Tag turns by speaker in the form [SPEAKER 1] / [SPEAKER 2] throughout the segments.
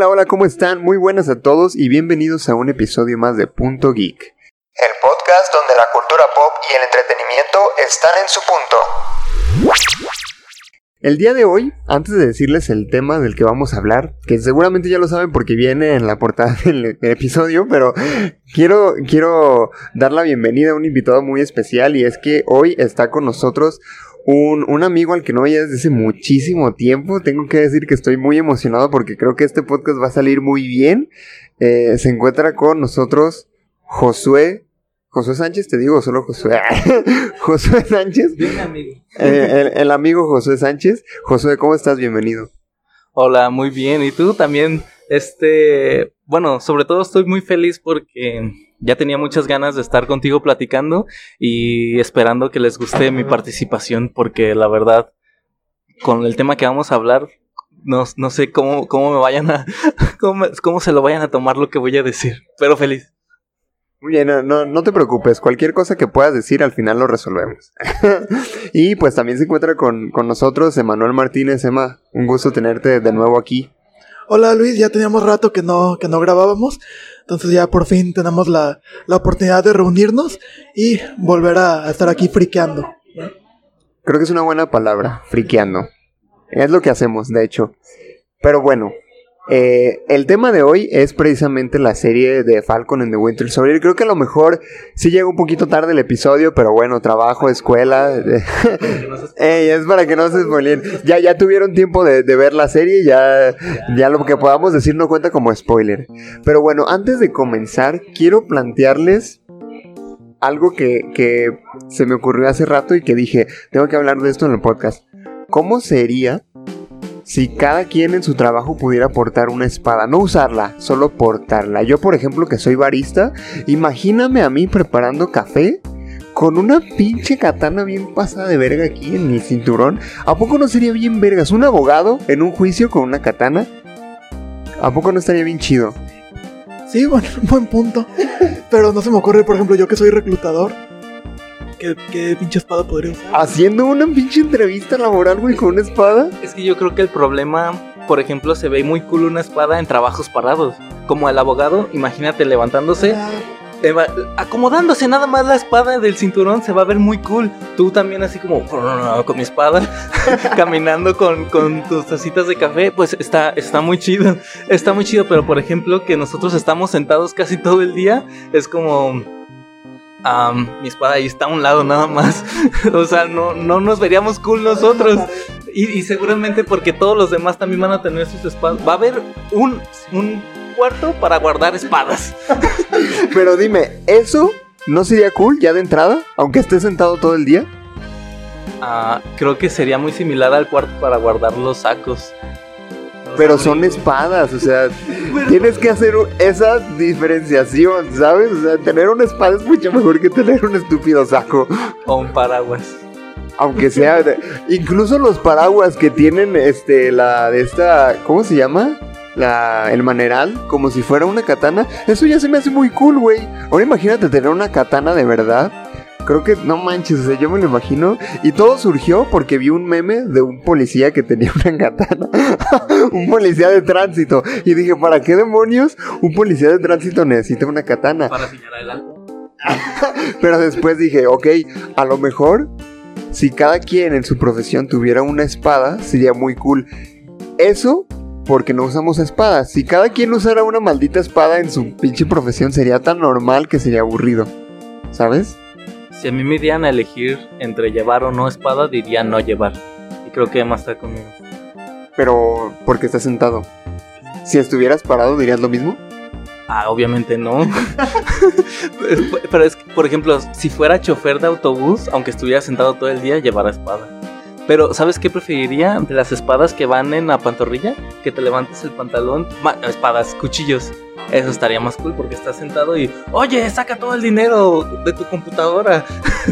[SPEAKER 1] Hola, hola, ¿cómo están? Muy buenas a todos y bienvenidos a un episodio más de Punto Geek.
[SPEAKER 2] El podcast donde la cultura pop y el entretenimiento están en su punto.
[SPEAKER 1] El día de hoy, antes de decirles el tema del que vamos a hablar, que seguramente ya lo saben porque viene en la portada del episodio, pero quiero, quiero dar la bienvenida a un invitado muy especial y es que hoy está con nosotros un, un, amigo al que no veía desde hace muchísimo tiempo. Tengo que decir que estoy muy emocionado porque creo que este podcast va a salir muy bien. Eh, se encuentra con nosotros Josué José Sánchez, te digo solo Josué. Josué Sánchez.
[SPEAKER 3] Bien, amigo.
[SPEAKER 1] Eh, el, amigo Josué Sánchez. Josué, ¿cómo estás? Bienvenido.
[SPEAKER 3] Hola, muy bien. ¿Y tú también? Este, bueno, sobre todo estoy muy feliz porque ya tenía muchas ganas de estar contigo platicando y esperando que les guste mi participación porque la verdad, con el tema que vamos a hablar, no, no sé cómo, cómo me vayan a, cómo, cómo se lo vayan a tomar lo que voy a decir, pero feliz.
[SPEAKER 1] Muy bien, no, no, te preocupes, cualquier cosa que puedas decir al final lo resolvemos. y pues también se encuentra con, con nosotros Emanuel Martínez. Emma, un gusto tenerte de nuevo aquí.
[SPEAKER 4] Hola Luis, ya teníamos rato que no, que no grabábamos, entonces ya por fin tenemos la, la oportunidad de reunirnos y volver a, estar aquí friqueando.
[SPEAKER 1] Creo que es una buena palabra, friqueando. Es lo que hacemos, de hecho. Pero bueno, eh, el tema de hoy es precisamente la serie de Falcon and the Winter Soldier. Creo que a lo mejor sí llega un poquito tarde el episodio, pero bueno, trabajo, escuela. es para que no se spoilen. Ya, ya tuvieron tiempo de, ver la serie, ya, ya lo que podamos decir no cuenta como spoiler. Pero bueno, antes de comenzar, quiero plantearles algo que, que se me ocurrió hace rato y que dije, tengo que hablar de esto en el podcast. ¿Cómo sería si cada quien en su trabajo pudiera portar una espada, no usarla, solo portarla. Yo, por ejemplo, que soy barista, imagíname a mí preparando café con una pinche katana bien pasada de verga aquí en el cinturón. ¿A poco no sería bien vergas? Un abogado en un juicio con una katana. ¿A poco no estaría bien chido?
[SPEAKER 4] Sí, bueno, buen punto. Pero no se me ocurre, por ejemplo, yo que soy reclutador, ¿Qué, pinche espada podría usar?
[SPEAKER 1] Haciendo una pinche entrevista laboral, güey, con una espada.
[SPEAKER 3] Es que yo creo que el problema, por ejemplo, se ve muy cool una espada en trabajos parados. Como el abogado, imagínate levantándose. Ah. acomodándose nada más la espada del cinturón se va a ver muy cool. Tú también así como con mi espada, caminando con, con, tus tacitas de café, pues está, está muy chido. Está muy chido, pero por ejemplo que nosotros estamos sentados casi todo el día, es como mi espada ahí está a un lado nada más. o sea, no, no nos veríamos cool nosotros. Y, seguramente porque todos los demás también van a tener sus espadas. Va a haber un, un cuarto para guardar espadas.
[SPEAKER 1] Pero dime, ¿eso no sería cool ya de entrada? Aunque estés sentado todo el día.
[SPEAKER 3] Ah, creo que sería muy similar al cuarto para guardar los sacos.
[SPEAKER 1] Pero son espadas, o sea, tienes que hacer esa diferenciación, ¿sabes? O sea, tener una espada es mucho mejor que tener un estúpido saco.
[SPEAKER 3] O un paraguas.
[SPEAKER 1] Aunque sea, incluso los paraguas que tienen, este, la de esta, ¿cómo se llama? La, el maneral, como si fuera una katana. Eso ya se me hace muy cool, güey. Ahora imagínate tener una katana de verdad creo que no manches, o sea, yo me lo imagino. Y todo surgió porque vi un meme de un policía que tenía una katana. un policía de tránsito. Y dije, ¿para qué demonios un policía de tránsito necesita una katana?
[SPEAKER 3] Para señalar el
[SPEAKER 1] Pero después dije, ok, a lo mejor si cada quien en su profesión tuviera una espada, sería muy cool. Eso porque no usamos espadas. Si cada quien usara una maldita espada en su pinche profesión, sería tan normal que sería aburrido. ¿Sabes?
[SPEAKER 3] Si a mí me dieran a elegir entre llevar o no espada, diría no llevar. Y creo que Emma está conmigo.
[SPEAKER 1] Pero, ¿por qué estás sentado? Si estuvieras parado, ¿dirías lo mismo?
[SPEAKER 3] Ah, obviamente no. Pero es que, por ejemplo, si fuera chofer de autobús, aunque estuviera sentado todo el día, llevara espada. Pero, ¿sabes qué preferiría? De las espadas que van en la pantorrilla, que te levantes el pantalón, espadas, cuchillos. Eso estaría más cool porque estás sentado y, oye, saca todo el dinero de tu computadora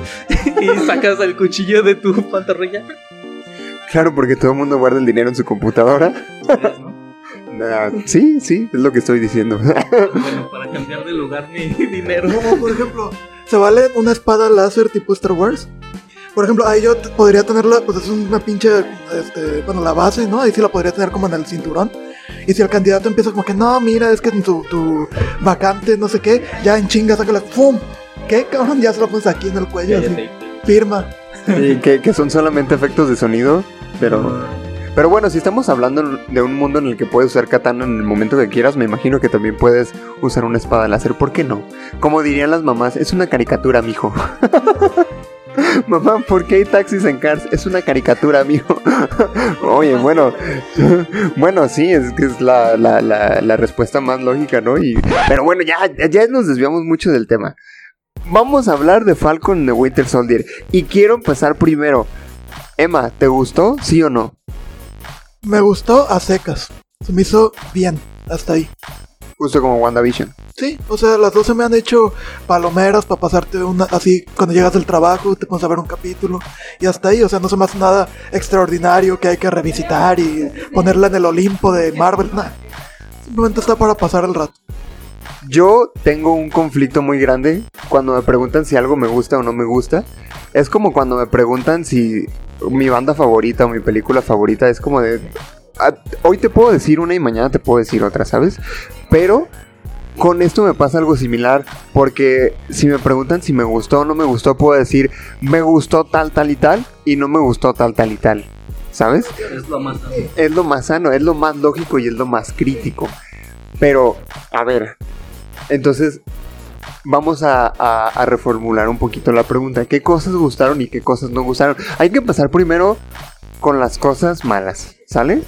[SPEAKER 3] y sacas el cuchillo de tu pantorrilla.
[SPEAKER 1] Claro, porque todo el mundo guarda el dinero en su computadora. sí, sí, es lo que estoy diciendo.
[SPEAKER 3] bueno, para cambiar de lugar mi dinero.
[SPEAKER 4] Como por ejemplo, ¿se vale una espada láser tipo Star Wars? Por ejemplo, ahí yo podría tenerla, pues es una pinche, este, bueno, la base, ¿no? Ahí sí la podría tener como en el cinturón Y si el candidato empieza como que, no, mira, es que tu, tu vacante, no sé qué, ya en chinga, sácala, ¡pum! ¿Qué, cabrón? Ya se lo pones aquí en el cuello, así. Firma.
[SPEAKER 1] Y que, que son solamente efectos de sonido, pero... Pero bueno, si estamos hablando de un mundo en el que puedes usar katana en el momento que quieras, me imagino que también puedes usar una espada láser. ¿Por qué no? Como dirían las mamás, es una caricatura, mijo. Mamá, ¿por qué hay taxis en Cars? Es una caricatura, mijo. Oye, bueno. bueno, sí, es que es la, la, la, respuesta más lógica, ¿no? Pero bueno, ya, ya nos desviamos mucho del tema. Vamos a hablar de Falcon de Winter Soldier. Y quiero empezar primero. Emma, ¿te gustó? ¿Sí o no?
[SPEAKER 4] Me gustó a secas. Se me hizo bien, hasta ahí.
[SPEAKER 1] Justo como WandaVision.
[SPEAKER 4] Sí, o sea, las dos se me han hecho palomeras para pasarte una, así cuando llegas del trabajo, te pones a ver un capítulo y hasta ahí, o sea, no se me hace nada extraordinario que hay que revisitar y ponerla en el Olimpo de Marvel, nada. Simplemente está para pasar el rato.
[SPEAKER 1] Yo tengo un conflicto muy grande cuando me preguntan si algo me gusta o no me gusta. Es como cuando me preguntan si mi banda favorita o mi película favorita es como de... "Ah, Hoy te puedo decir una y mañana te puedo decir otra, ¿sabes? Pero con esto me pasa algo similar porque si me preguntan si me gustó o no me gustó, puedo decir me gustó tal, tal y tal y no me gustó tal, tal y tal, ¿sabes?
[SPEAKER 3] Es lo más
[SPEAKER 1] Es lo más sano, es lo más lógico y es lo más crítico. Pero, a ver, entonces vamos a, a- a reformular un poquito la pregunta. ¿Qué cosas gustaron y qué cosas no gustaron? Hay que empezar primero con las cosas malas, ¿sale?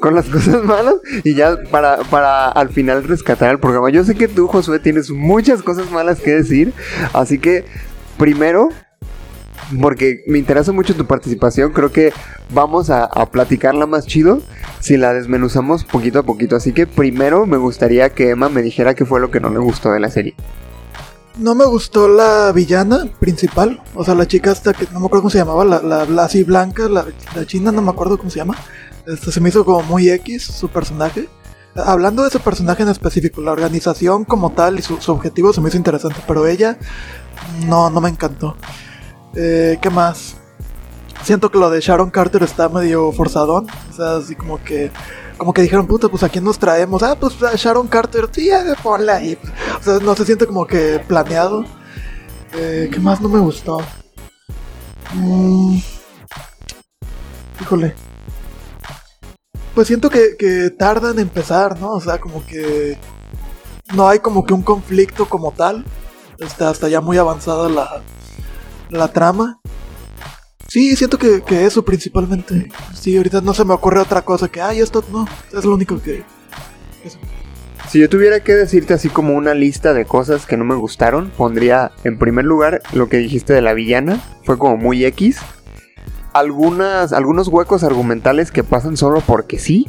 [SPEAKER 1] Con las cosas malas y ya para, para al final rescatar el programa. Yo sé que tú, Josué, tienes muchas cosas malas que decir, así que primero, porque me interesa mucho tu participación, creo que vamos a, a platicarla más chido si la desmenuzamos poquito a poquito. Así que primero me gustaría que Emma me dijera qué fue lo que no le gustó de la serie.
[SPEAKER 4] No me gustó la villana principal, o sea, la chica hasta que no me acuerdo cómo se llamaba, la, la, así blanca, la, la china, no me acuerdo cómo se llama. Este, se me hizo como muy X su personaje. Hablando de ese personaje en específico, la organización como tal y su, su objetivo se me hizo interesante, pero ella no, no me encantó. Eh, ¿Qué más? Siento que lo de Sharon Carter está medio forzadón, o sea, así como que como que dijeron, puta, pues a quién nos traemos. Ah, pues a Sharon Carter, sí, ponla ahí. O sea, no se siente como que planeado. Eh, ¿Qué más no me gustó? Mm, híjole. Pues siento que, que tarda en empezar, ¿no? O sea, como que no hay como que un conflicto como tal. Está hasta ya muy avanzada la, la trama. Sí, siento que, que eso principalmente. Sí, ahorita no se me ocurre otra cosa que, ay, esto no, es lo único que...
[SPEAKER 1] Si yo tuviera que decirte así como una lista de cosas que no me gustaron, pondría en primer lugar lo que dijiste de la villana, fue como muy X. Algunas, algunos huecos argumentales que pasan solo porque sí.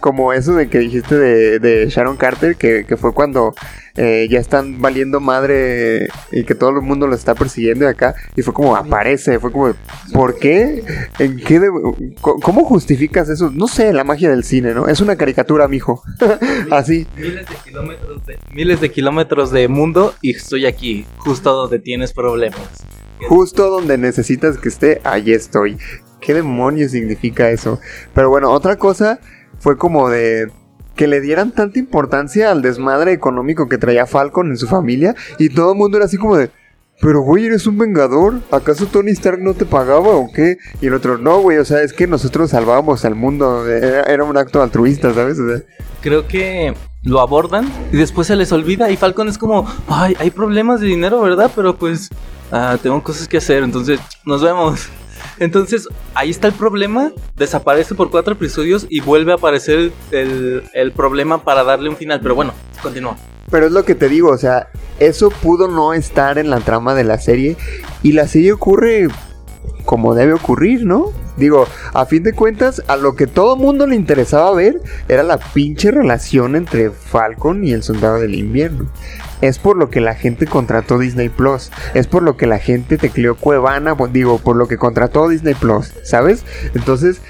[SPEAKER 1] Como eso de que dijiste de, de Sharon Carter, que, que fue cuando eh, ya están valiendo madre y que todo el mundo lo está persiguiendo de acá. Y fue como aparece, fue como, ¿por qué? ¿En qué? de- ¿Cómo justificas eso? No sé, la magia del cine, ¿no? Es una caricatura, mijo. Así.
[SPEAKER 3] Miles de kilómetros de, miles de kilómetros de mundo y estoy aquí, justo donde tienes problemas.
[SPEAKER 1] Justo donde necesitas que esté, ahí estoy. ¿Qué demonios significa eso? Pero bueno, otra cosa fue como de que le dieran tanta importancia al desmadre económico que traía Falcon en su familia y todo el mundo era así como de, pero güey, eres un vengador, ¿acaso Tony Stark no te pagaba o qué? Y el otro, no, güey, o sea, es que nosotros salvábamos al mundo, era, era un acto altruista, ¿sabes? O sea,
[SPEAKER 3] Creo que lo abordan y después se les olvida y Falcon es como, ay, hay problemas de dinero, ¿verdad? Pero pues ah, tengo cosas que hacer, entonces nos vemos. Entonces ahí está el problema, desaparece por cuatro episodios y vuelve a aparecer el, problema para darle un final. Pero bueno, continúa.
[SPEAKER 1] Pero es lo que te digo, o sea, eso pudo no estar en la trama de la serie y la serie ocurre como debe ocurrir, ¿no? Digo, a fin de cuentas, a lo que todo mundo le interesaba ver era la pinche relación entre Falcon y el Soldado del Invierno. Es por lo que la gente contrató Disney Plus. Es por lo que la gente tecleó Cuevana, digo, por lo que contrató Disney Plus, ¿sabes? Entonces,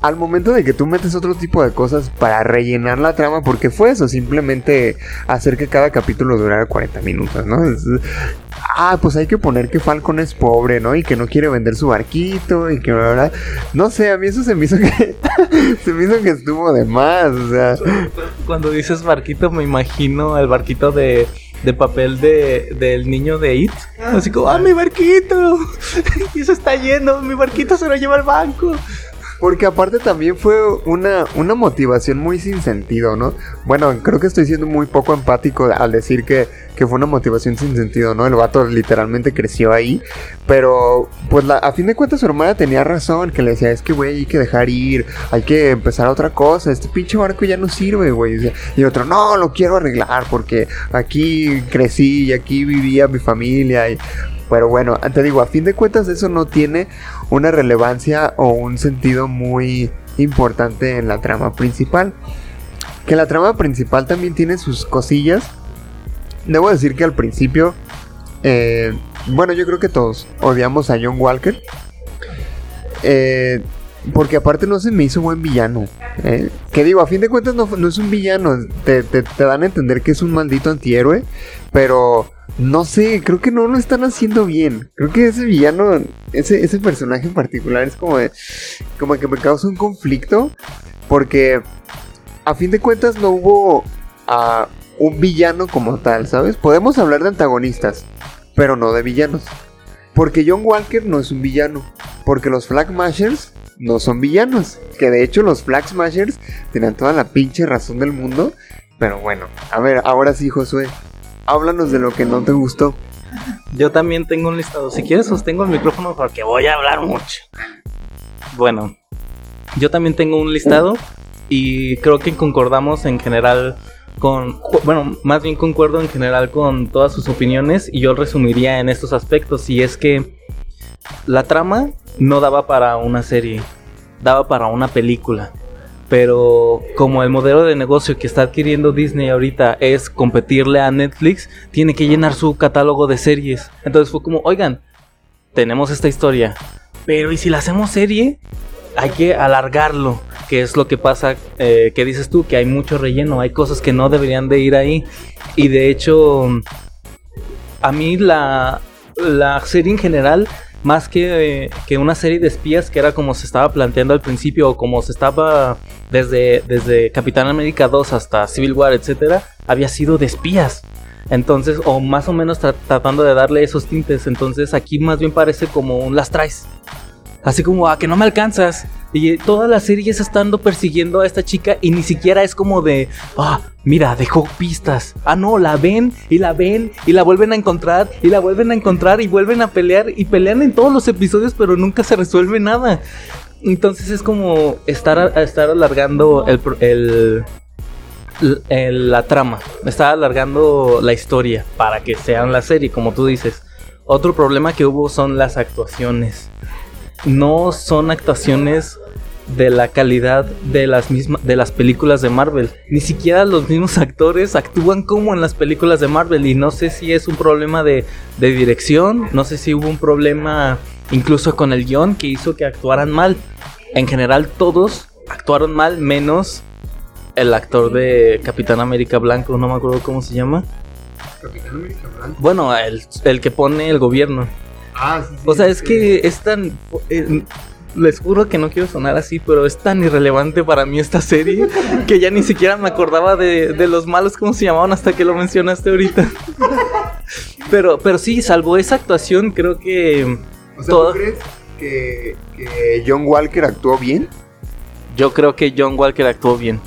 [SPEAKER 1] al momento de que tú metes otro tipo de cosas para rellenar la trama, porque fue eso, simplemente hacer que cada capítulo durara 40 minutos, ¿no? Es- ah, pues hay que poner que Falcon es pobre, ¿no? Y que no quiere vender su barquito y que bla. No sé, a mí eso se me hizo que se me hizo que estuvo de más, o sea,
[SPEAKER 3] Cuando dices barquito, me imagino el barquito de, de papel de, del niño de It. Así como, ¡ah, mi barquito! y se está yendo, mi barquito se lo lleva al banco.
[SPEAKER 1] Porque aparte también fue una, una motivación muy sin sentido, ¿no? Bueno, creo que estoy siendo muy poco empático al decir que, que fue una motivación sin sentido, ¿no? El vato literalmente creció ahí. Pero, pues la- a fin de cuentas su hermana tenía razón, que le decía, es que, güey, hay que dejar ir, hay que empezar otra cosa, este pinche barco ya no sirve, güey. Y otro, no, lo quiero arreglar porque aquí crecí y aquí vivía mi familia. Pero bueno, te digo, a fin de cuentas eso no tiene una relevancia o un sentido muy importante en la trama principal. Que la trama principal también tiene sus cosillas. Debo decir que al principio, eh, bueno, yo creo que todos odiamos a John Walker. Eh, porque aparte no se me hizo buen villano. eh. Que digo, a fin de cuentas no, no es un villano. Te, te- te dan a entender que es un maldito antihéroe. Pero no sé, creo que no lo están haciendo bien. Creo que ese villano, ese, personaje en particular es como de, como que me causa un conflicto. Porque a fin de cuentas no hubo ah, un villano como tal, ¿sabes? Podemos hablar de antagonistas, pero no de villanos. Porque John Walker no es un villano. Porque los Flag Mashers no son villanos. Que de hecho los Flag Smashers tenían toda la pinche razón del mundo. Pero bueno, a ver, ahora sí, Josué. Háblanos de lo que no te gustó.
[SPEAKER 3] Yo también tengo un listado. Si quieres, sostengo el micrófono porque voy a hablar mucho. Bueno, yo también tengo un listado y creo que concordamos en general con. Bueno, más bien concuerdo en general con todas sus opiniones y yo resumiría en estos aspectos. Y es que la trama no daba para una serie, daba para una película. Pero como el modelo de negocio que está adquiriendo Disney ahorita es competirle a Netflix, tiene que llenar su catálogo de series. Entonces fue como, oigan, tenemos esta historia, pero ¿y si la hacemos serie? Hay que alargarlo, que es lo que pasa, eh, que dices tú, que hay mucho relleno, hay cosas que no deberían de ir ahí. Y de hecho, a mí la, la serie en general, más que, eh, que una serie de espías, que era como se estaba planteando al principio, o como se estaba desde, desde Capitán América 2 hasta Civil War, etcétera, había sido de espías. Entonces, o más o menos tra- tratando de darle esos tintes. Entonces, aquí más bien parece como un las traes. Así como, a que no me alcanzas. Y toda la serie es estando persiguiendo a esta chica y ni siquiera es como de, ah, mira, dejó pistas. Ah, no, la ven y la ven y la vuelven a encontrar y la vuelven a encontrar y vuelven a pelear y pelean en todos los episodios, pero nunca se resuelve nada. Entonces es como estar, estar alargando el, el, el- la trama, estar alargando la historia para que sean la serie, como tú dices. Otro problema que hubo son las actuaciones. No son actuaciones de la calidad de las mismas de las películas de Marvel. Ni siquiera los mismos actores actúan como en las películas de Marvel y no sé si es un problema de, de dirección, no sé si hubo un problema incluso con el guion que hizo que actuaran mal. En general todos actuaron mal menos el actor de Capitán América Blanco, no me acuerdo cómo se llama. Bueno, el, el que pone el gobierno.
[SPEAKER 1] Ah,
[SPEAKER 3] O sea, es que es tan... eh, les juro que no quiero sonar así, pero es tan irrelevante para mí esta serie que ya ni siquiera me acordaba de, de los malos cómo se llamaban hasta que lo mencionaste ahorita. Pero, pero sí, salvo esa actuación, creo que
[SPEAKER 1] O sea,
[SPEAKER 3] todo-
[SPEAKER 1] ¿tú crees que, que John Walker actuó bien?
[SPEAKER 3] yo creo que John Walker actuó bien.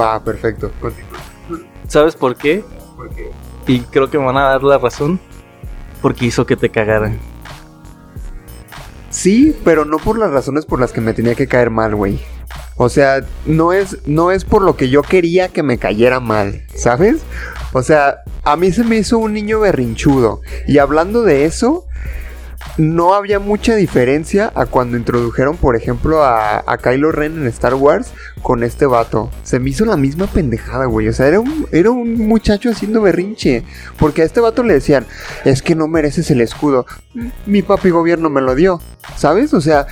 [SPEAKER 1] Va, perfecto. Continúa.
[SPEAKER 3] ¿Sabes por qué?
[SPEAKER 1] Porque
[SPEAKER 3] Y creo que me van a dar la razón. Porque hizo que te cagaran.
[SPEAKER 1] Sí, pero no por las razones por las que me tenía que caer mal, güey. O sea, no es, no es por lo que yo quería que me cayera mal, ¿sabes? O sea, a mí se me hizo un niño berrinchudo. Y hablando de eso, no había mucha diferencia a cuando introdujeron, por ejemplo, a, Kylo Ren en Star Wars con este vato. Se me hizo la misma pendejada, güey. O sea, era un, era un muchacho haciendo berrinche. Porque a este vato le decían, es que no mereces el escudo. Mi papi gobierno me lo dio. ¿Sabes? O sea,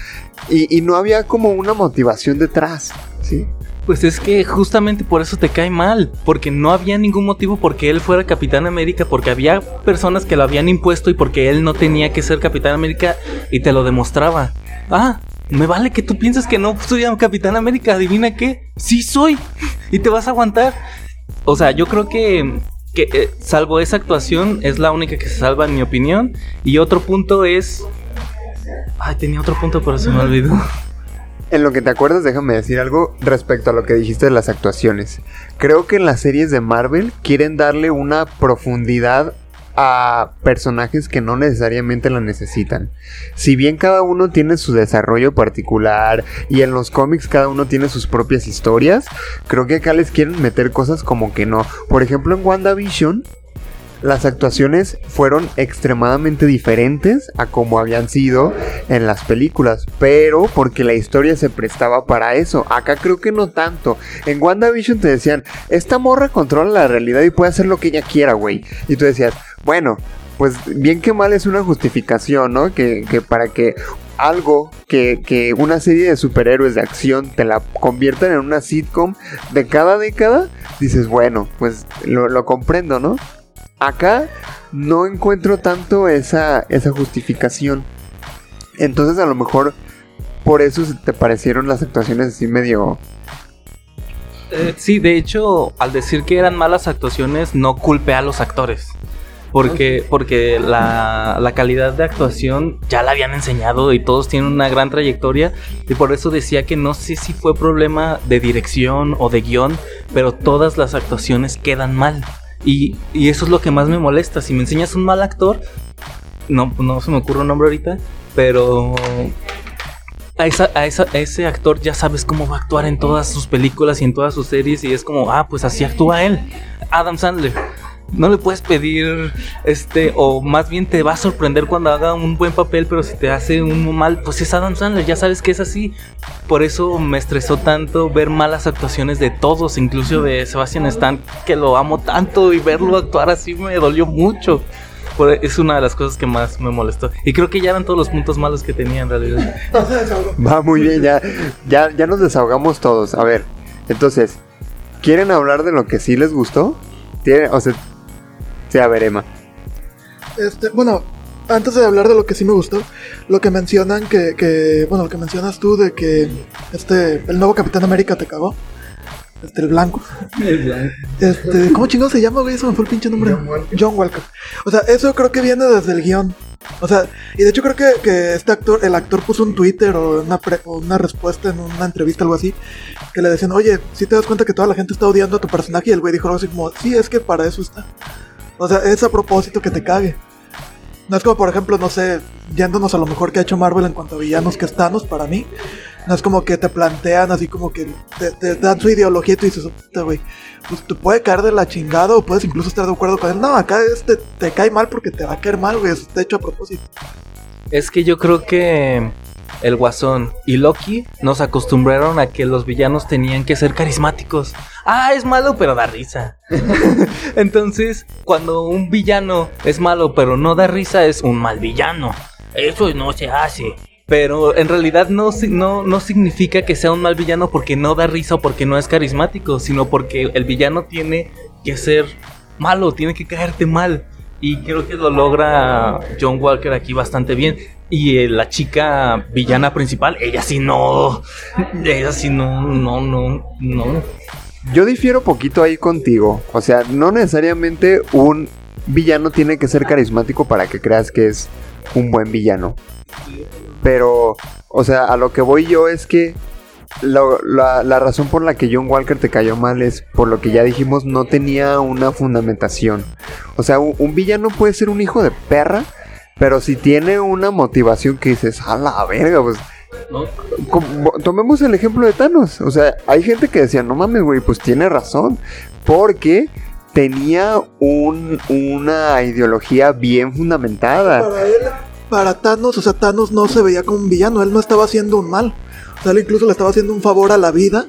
[SPEAKER 1] y no había como una motivación detrás. ¿Sí?
[SPEAKER 3] Pues es que justamente por eso te cae mal, porque no había ningún motivo porque él fuera Capitán América, porque había personas que lo habían impuesto y porque él no tenía que ser Capitán América y te lo demostraba. Ah, me vale que tú pienses que no soy Capitán América, adivina qué, sí soy y te vas a aguantar. O sea, yo creo que que eh, salvo esa actuación es la única que se salva en mi opinión y otro punto es Ay, tenía otro punto pero se me olvidó.
[SPEAKER 1] En lo que te acuerdas, déjame decir algo respecto a lo que dijiste de las actuaciones. Creo que en las series de Marvel quieren darle una profundidad a personajes que no necesariamente la necesitan. Si bien cada uno tiene su desarrollo particular y en los cómics cada uno tiene sus propias historias, creo que acá les quieren meter cosas como que no. Por ejemplo, en WandaVision las actuaciones fueron extremadamente diferentes a como habían sido en las películas, pero porque la historia se prestaba para eso. Acá creo que no tanto. En WandaVision te decían, esta morra controla la realidad y puede hacer lo que ella quiera, güey. Y tú decías, bueno, pues bien que mal es una justificación, ¿no? Que, que para que algo que, que, una serie de superhéroes de acción te la conviertan en una sitcom de cada década, dices, bueno, pues lo, lo comprendo, ¿no? Acá no encuentro tanto esa, esa justificación. Entonces a lo mejor por eso te parecieron las actuaciones así medio...
[SPEAKER 3] Eh, sí, de hecho, al decir que eran malas actuaciones, no culpe a los actores. Porque, porque la, la, calidad de actuación ya la habían enseñado y todos tienen una gran trayectoria. Y por eso decía que no sé si fue problema de dirección o de guion, pero todas las actuaciones quedan mal. Y, y, eso es lo que más me molesta. Si me enseñas un mal actor, no, no se me ocurre un nombre ahorita, pero a, esa, a, esa, a, ese actor ya sabes cómo va a actuar en todas sus películas y en todas sus series. Y es como, ah, pues así actúa él. Adam Sandler. No le puedes pedir, este, o más bien te va a sorprender cuando haga un buen papel, pero si te hace un mal, pues es Adam Sandler, ya sabes que es así. Por eso me estresó tanto ver malas actuaciones de todos, incluso de Sebastian Stan, que lo amo tanto y verlo actuar así me dolió mucho. Es una de las cosas que más me molestó. Y creo que ya eran todos los puntos malos que tenía en realidad.
[SPEAKER 1] Va muy bien, ya, ya, ya nos desahogamos todos. A ver, entonces, ¿quieren hablar de lo que sí les gustó? ¿Tienen, o sea, Sí, a ver, Emma.
[SPEAKER 4] Este, bueno, antes de hablar de lo que sí me gustó, lo que mencionan que, que, bueno, lo que mencionas tú de que este, el nuevo Capitán América te cagó. Este, el blanco.
[SPEAKER 3] El blanco.
[SPEAKER 4] Este, ¿cómo chingado se llama, güey? Eso me fue el pinche nombre.
[SPEAKER 1] John Walker.
[SPEAKER 4] John Walker. O sea, eso creo que viene desde el guion. O sea, y de hecho creo que, que este actor, el actor puso un Twitter o una, pre, o una respuesta en una entrevista, algo así, que le decían, oye, si te das cuenta que toda la gente está odiando a tu personaje, y el güey dijo algo así como, sí, es que para eso está. O sea, es a propósito que te cague. No es como, por ejemplo, no sé, yéndonos a lo mejor que ha hecho Marvel en cuanto a villanos que estamos, para mí. No es como que te plantean así como que te, dan su ideología y tú dices, güey, pues te puede caer de la chingada o puedes incluso estar de acuerdo con él. No, acá este te cae mal porque te va a caer mal, güey, eso está hecho a propósito.
[SPEAKER 3] Es que yo creo que el Guasón y Loki nos acostumbraron a que los villanos tenían que ser carismáticos. Ah, es malo, pero da risa. Entonces, cuando un villano es malo, pero no da risa, es un mal villano. Eso no se hace. Pero en realidad no, no, no significa que sea un mal villano porque no da risa o porque no es carismático, sino porque el villano tiene que ser malo, tiene que caerte mal. Y creo que lo logra John Walker aquí bastante bien. Y eh, la chica villana principal, ella sí no. Ella sí no, no, no, no.
[SPEAKER 1] Yo difiero poquito ahí contigo. O sea, no necesariamente un villano tiene que ser carismático para que creas que es un buen villano. Pero, o sea, a lo que voy yo es que la, la, razón por la que John Walker te cayó mal es por lo que ya dijimos, no tenía una fundamentación. O sea, un, villano puede ser un hijo de perra, pero si tiene una motivación que dices, a la verga, pues. ¿No? Como, tomemos el ejemplo de Thanos. O sea, hay gente que decía, no mames, güey, pues tiene razón. Porque tenía un, una ideología bien fundamentada.
[SPEAKER 4] Para él, para Thanos, o sea, Thanos no se veía como un villano, él no estaba haciendo un mal. O sea, él incluso le estaba haciendo un favor a la vida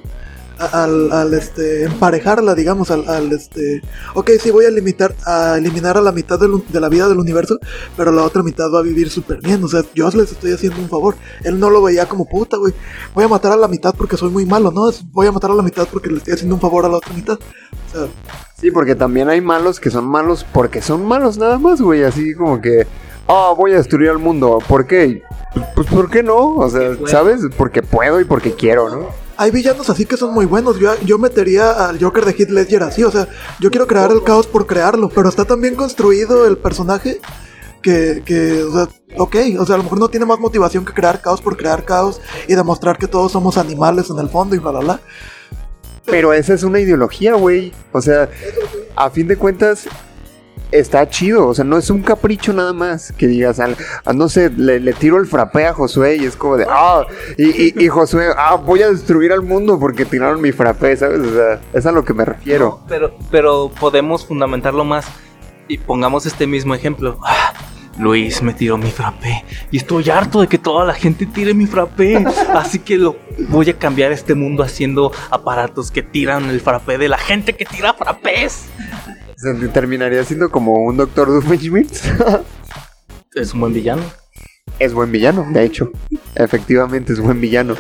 [SPEAKER 4] al, al, este emparejarla, digamos, al, al, este ok, sí voy a limitar a eliminar a la mitad del un- de la vida del universo, pero la otra mitad va a vivir súper bien. O sea, yo les estoy haciendo un favor. Él no lo veía como puta, güey. Voy a matar a la mitad porque soy muy malo, ¿no? Es, voy a matar a la mitad porque le estoy haciendo un favor a la otra mitad. O sea,
[SPEAKER 1] Sí, porque también hay malos que son malos porque son malos nada más, güey. Así como que, ah, voy a destruir al mundo. ¿Por qué? Pues, ¿por qué no? O sea. ¿sabes? Porque puedo y porque quiero, ¿no?
[SPEAKER 4] Hay villanos así que son muy buenos. Yo, yo metería al Joker de Heath Ledger así. O sea, yo quiero crear el caos por crearlo. Pero está tan bien construido el personaje que, que, o sea, ok. O sea, a lo mejor no tiene más motivación que crear caos por crear caos y demostrar que todos somos animales en el fondo y bla, bla, bla.
[SPEAKER 1] Pero esa es una ideología, güey. O sea, a fin de cuentas, está chido. O sea, no es un capricho nada más. Que digas, al- no sé, le, tiro el frappé a Josué y es como de, ah, y, y, Josué, ah, voy a destruir al mundo porque tiraron mi frappé, ¿sabes? O sea, es a lo que me refiero.
[SPEAKER 3] Pero, pero podemos fundamentarlo más y pongamos este mismo ejemplo. Ah, Luis me tiró mi frappé y estoy harto de que toda la gente tire mi frappé. Así que lo voy a cambiar este mundo haciendo aparatos que tiran el frappé de la gente que tira frappés.
[SPEAKER 1] Terminaría siendo como un Doctor Doofenshmirtz.
[SPEAKER 3] Es un buen villano.
[SPEAKER 1] es buen villano, de hecho. Efectivamente es buen villano.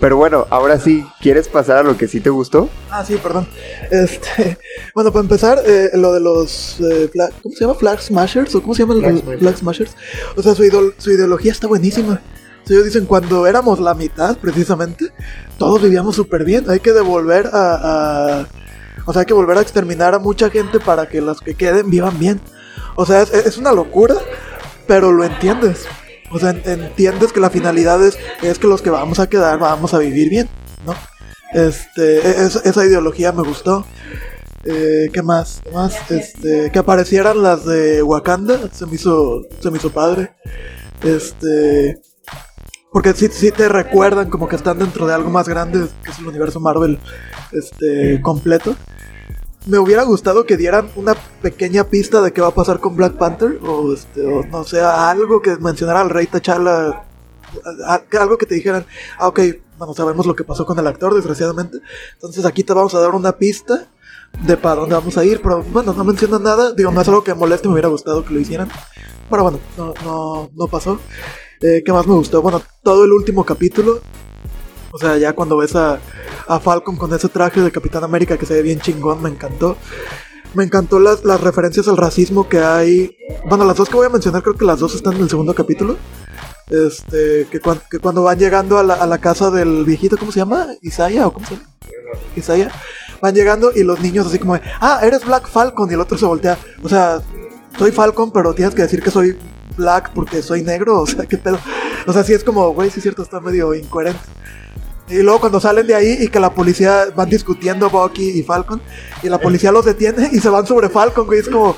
[SPEAKER 1] Pero bueno, ahora sí, ¿quieres pasar a lo que sí te gustó?
[SPEAKER 4] Ah, sí, perdón. Este, bueno, para empezar, eh, lo de los. eh, fla- ¿Cómo se llama? Flag Smashers? ¿O cómo se llama el
[SPEAKER 1] Flag Smashers.
[SPEAKER 4] Flag Smashers? O sea, su, idol- su ideología está buenísima. O sea, ellos dicen, cuando éramos la mitad, precisamente, todos vivíamos súper bien. Hay que devolver a, a- O sea, hay que volver a exterminar a mucha gente para que los que queden vivan bien. O sea, es, una locura, pero lo entiendes. O sea, en- entiendes que la finalidad es, que los que vamos a quedar vamos a vivir bien, ¿no? Este, e- es- esa ideología me gustó. Eh, ¿Qué más? ¿Qué más? Este, que aparecieran las de Wakanda, se me hizo, se me hizo padre. Este, porque sí, sí te recuerdan como que están dentro de algo más grande, que es el universo Marvel, este, completo. Me hubiera gustado que dieran una pequeña pista de qué va a pasar con Black Panther, o, este, o no sé, algo que mencionara al rey T'Challa, algo que te dijeran, ah, ok, bueno, sabemos lo que pasó con el actor, desgraciadamente, entonces aquí te vamos a dar una pista de para dónde vamos a ir, pero bueno, no mencionan nada, digo, no es algo que moleste, me hubiera gustado que lo hicieran, pero bueno, no, no, no pasó. Eh, ¿Qué más me gustó? Bueno, todo el último capítulo, o sea, ya cuando ves a, a Falcon con ese traje de Capitán América que se ve bien chingón, me encantó. Me encantó las, las referencias al racismo que hay. Bueno, las dos que voy a mencionar, creo que las dos están en el segundo capítulo. Este, que, que cuando van llegando a la, a la casa del viejito, ¿cómo se llama? Isaiah o cómo se llama? Isaiah. Van llegando y los niños así como ah, eres Black Falcon. Y el otro se voltea. O sea, soy Falcon, pero tienes que decir que soy Black porque soy negro. O sea, qué pedo. O sea, sí es como, güey, sí es cierto, está medio incoherente. Y luego cuando salen de ahí y que la policía van discutiendo Bucky y Falcon y la policía los detiene y se van sobre Falcon, güey, es como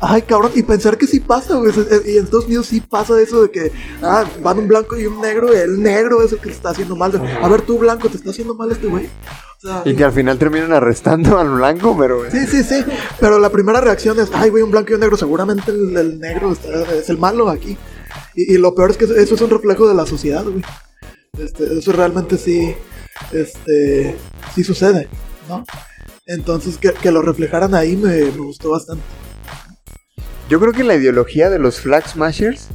[SPEAKER 4] ay cabrón, y pensar que sí pasa, güey, y en Estados Unidos sí pasa eso de que ah, van un blanco y un negro, y el negro es el que está haciendo mal. A ver, tú blanco, te está haciendo mal este güey. O sea,
[SPEAKER 1] Y que al final terminan arrestando al blanco, pero...
[SPEAKER 4] Sí, sí, sí. Pero la primera reacción es, ay, güey, un blanco y un negro. Seguramente el, el negro está- es el malo aquí. Y, y lo peor es que eso es un reflejo de la sociedad, güey. Este, eso realmente sí, este, sí sucede, ¿no? Entonces, que, que lo reflejaran ahí me, me gustó bastante.
[SPEAKER 1] Yo creo que la ideología de los Flag Smashers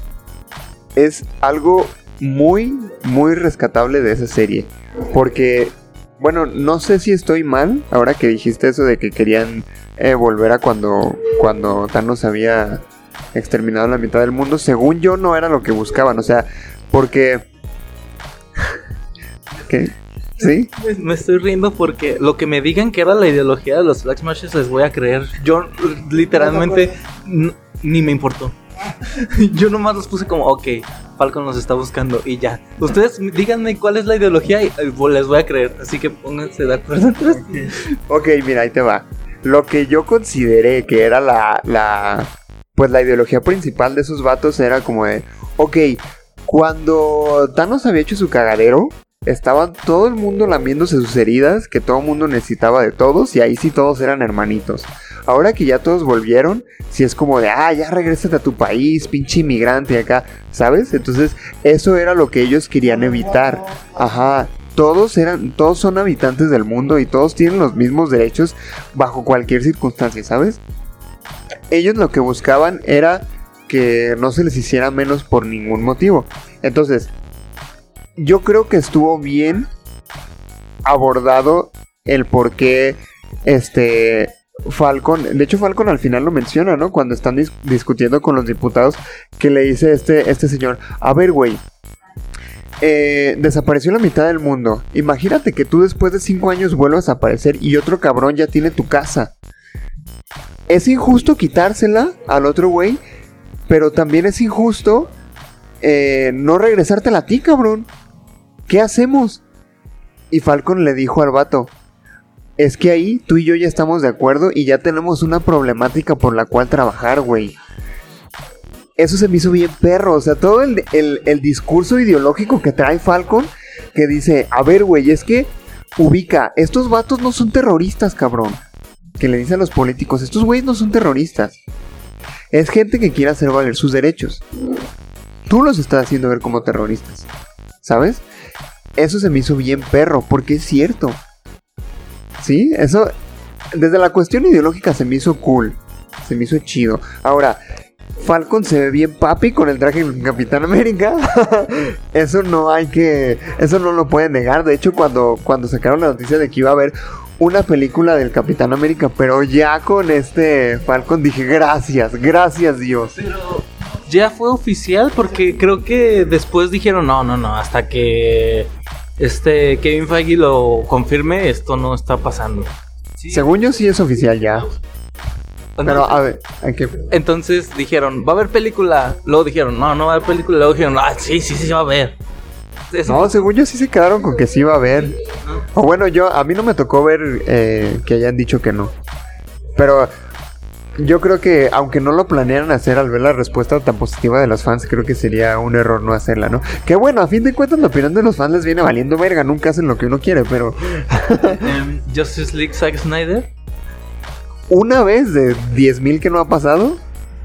[SPEAKER 1] es algo muy, muy rescatable de esa serie. Porque, bueno, no sé si estoy mal ahora que dijiste eso de que querían eh, volver a cuando, cuando Thanos había exterminado la mitad del mundo. Según yo, no era lo que buscaban. O sea, porque. ¿Qué? ¿Sí?
[SPEAKER 3] Me, me estoy riendo porque lo que me digan que era la ideología de los Flag Smashers les voy a creer. Yo literalmente ni me importó. Yo nomás los puse como, ok, Falcon los está buscando y ya. Ustedes díganme cuál es la ideología y eh, les voy a creer. Así que pónganse de acuerdo entre ustedes.
[SPEAKER 1] Ok, mira, ahí te va. Lo que yo consideré que era la, la, pues la ideología principal de esos vatos era como de, ok, cuando Thanos había hecho su cagadero, estaban todo el mundo lamiéndose sus heridas, que todo el mundo necesitaba de todos, y ahí sí todos eran hermanitos. Ahora que ya todos volvieron, si es como de, ah, ya regresate a tu país, pinche inmigrante acá, ¿sabes? Entonces, eso era lo que ellos querían evitar. Ajá, todos eran, todos son habitantes del mundo y todos tienen los mismos derechos bajo cualquier circunstancia, ¿sabes? Ellos lo que buscaban era que no se les hiciera menos por ningún motivo. Entonces, yo creo que estuvo bien abordado el por qué este Falcon, de hecho Falcon al final lo menciona, ¿no? Cuando están dis- discutiendo con los diputados, que le dice este, este señor, a ver, güey, eh, desapareció la mitad del mundo. Imagínate que tú después de cinco años vuelvas a aparecer y otro cabrón ya tiene tu casa. Es injusto quitársela al otro güey, pero también es injusto eh, no regresártela a ti, cabrón. ¿Qué hacemos? Y Falcon le dijo al vato, es que ahí tú y yo ya estamos de acuerdo y ya tenemos una problemática por la cual trabajar, güey. Eso se me hizo bien perro, o sea, todo el, el- discurso ideológico que trae Falcon, que dice, a ver, güey, es que ubica, estos vatos no son terroristas, cabrón. Que le dice a los políticos, estos güeyes no son terroristas. Es gente que quiere hacer valer sus derechos. Tú los estás haciendo ver como terroristas. ¿Sabes? Eso se me hizo bien perro, porque es cierto. Sí, eso desde la cuestión ideológica se me hizo cool. Se me hizo chido. Ahora, Falcon se ve bien papi con el traje del Capitán América. eso no hay que. Eso no lo pueden negar. De hecho, cuando, cuando sacaron la noticia de que iba a haber una película del Capitán América, pero ya con este Falcon dije gracias, gracias Dios.
[SPEAKER 3] Pero ya fue oficial porque creo que después dijeron no, no, no, hasta que este Kevin Feige lo confirme, esto no está pasando.
[SPEAKER 1] Según yo sí es oficial ya. Pero a ver, hay que.
[SPEAKER 3] Entonces dijeron, va a haber película. Luego dijeron, no, no va a haber película. Luego dijeron, ah, sí, sí, sí, va a haber. Eso-
[SPEAKER 1] No, según yo sí se quedaron con que sí iba a haber. O bueno, yo, a mí no me tocó ver eh, que hayan dicho que no. Pero yo creo que, aunque no lo planearan hacer al ver la respuesta tan positiva de los fans, creo que sería un error no hacerla, ¿no? Que bueno, a fin de cuentas la opinión de los fans les viene valiendo verga, nunca hacen lo que uno quiere, pero
[SPEAKER 3] Em, Justice League Zack Snyder,
[SPEAKER 1] una vez de 10.000 que no ha pasado,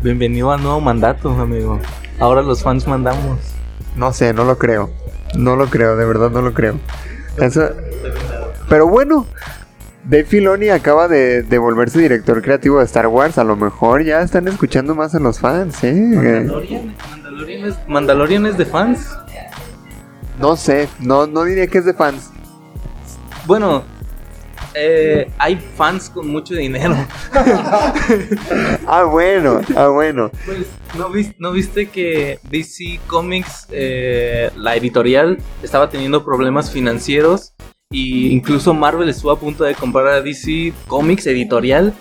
[SPEAKER 3] bienvenido al nuevo mandato, amigo. Ahora los fans mandamos.
[SPEAKER 1] no sé, no lo creo. No lo creo, de verdad no lo creo. Eso... Pero bueno, Dave Filoni acaba de, de volverse director creativo de Star Wars. A lo mejor ya están escuchando más a los fans, ¿eh?
[SPEAKER 3] Mandalorian, Mandalorian es, Mandalorian es de fans.
[SPEAKER 1] No sé, no, no diría que es de fans.
[SPEAKER 3] Bueno, eh, hay fans con mucho dinero.
[SPEAKER 1] Ah, bueno, ah, bueno.
[SPEAKER 3] Pues, ¿no, vis- no viste que DC Comics, eh, la editorial, estaba teniendo problemas financieros? Y incluso Marvel estuvo a punto de comprar a DC Comics editorial.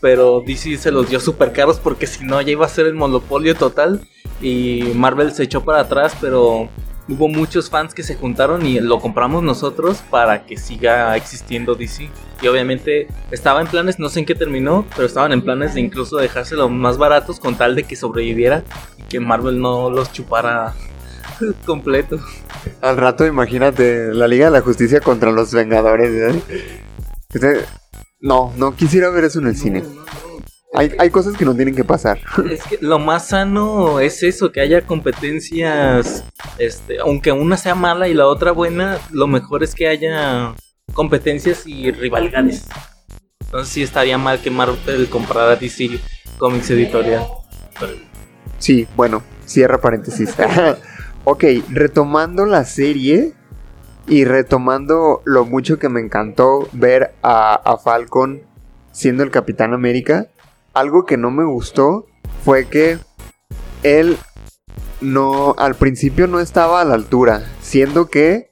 [SPEAKER 3] Pero DC se los dio súper caros porque si no ya iba a ser el monopolio total. Y Marvel se echó para atrás, pero hubo muchos fans que se juntaron y lo compramos nosotros para que siga existiendo DC. Y obviamente estaba en planes, no sé en qué terminó, pero estaban en planes de incluso dejárselo más baratos con tal de que sobreviviera y que Marvel no los chupara completo.
[SPEAKER 1] Al rato imagínate la Liga de la Justicia contra los Vengadores. ¿eh? Este- No, no quisiera ver eso en el cine. Hay, hay cosas que no tienen que pasar.
[SPEAKER 3] Es que lo más sano es eso, que haya competencias, este, aunque una sea mala y la otra buena, lo mejor es que haya competencias y rivalidades. Entonces sí estaría mal que Marvel comprara DC Comics Editorial.
[SPEAKER 1] Sí, bueno, cierra paréntesis. ok, retomando la serie y retomando lo mucho que me encantó ver a, a Falcon siendo el Capitán América, algo que no me gustó fue que él no, al principio no estaba a la altura, siendo que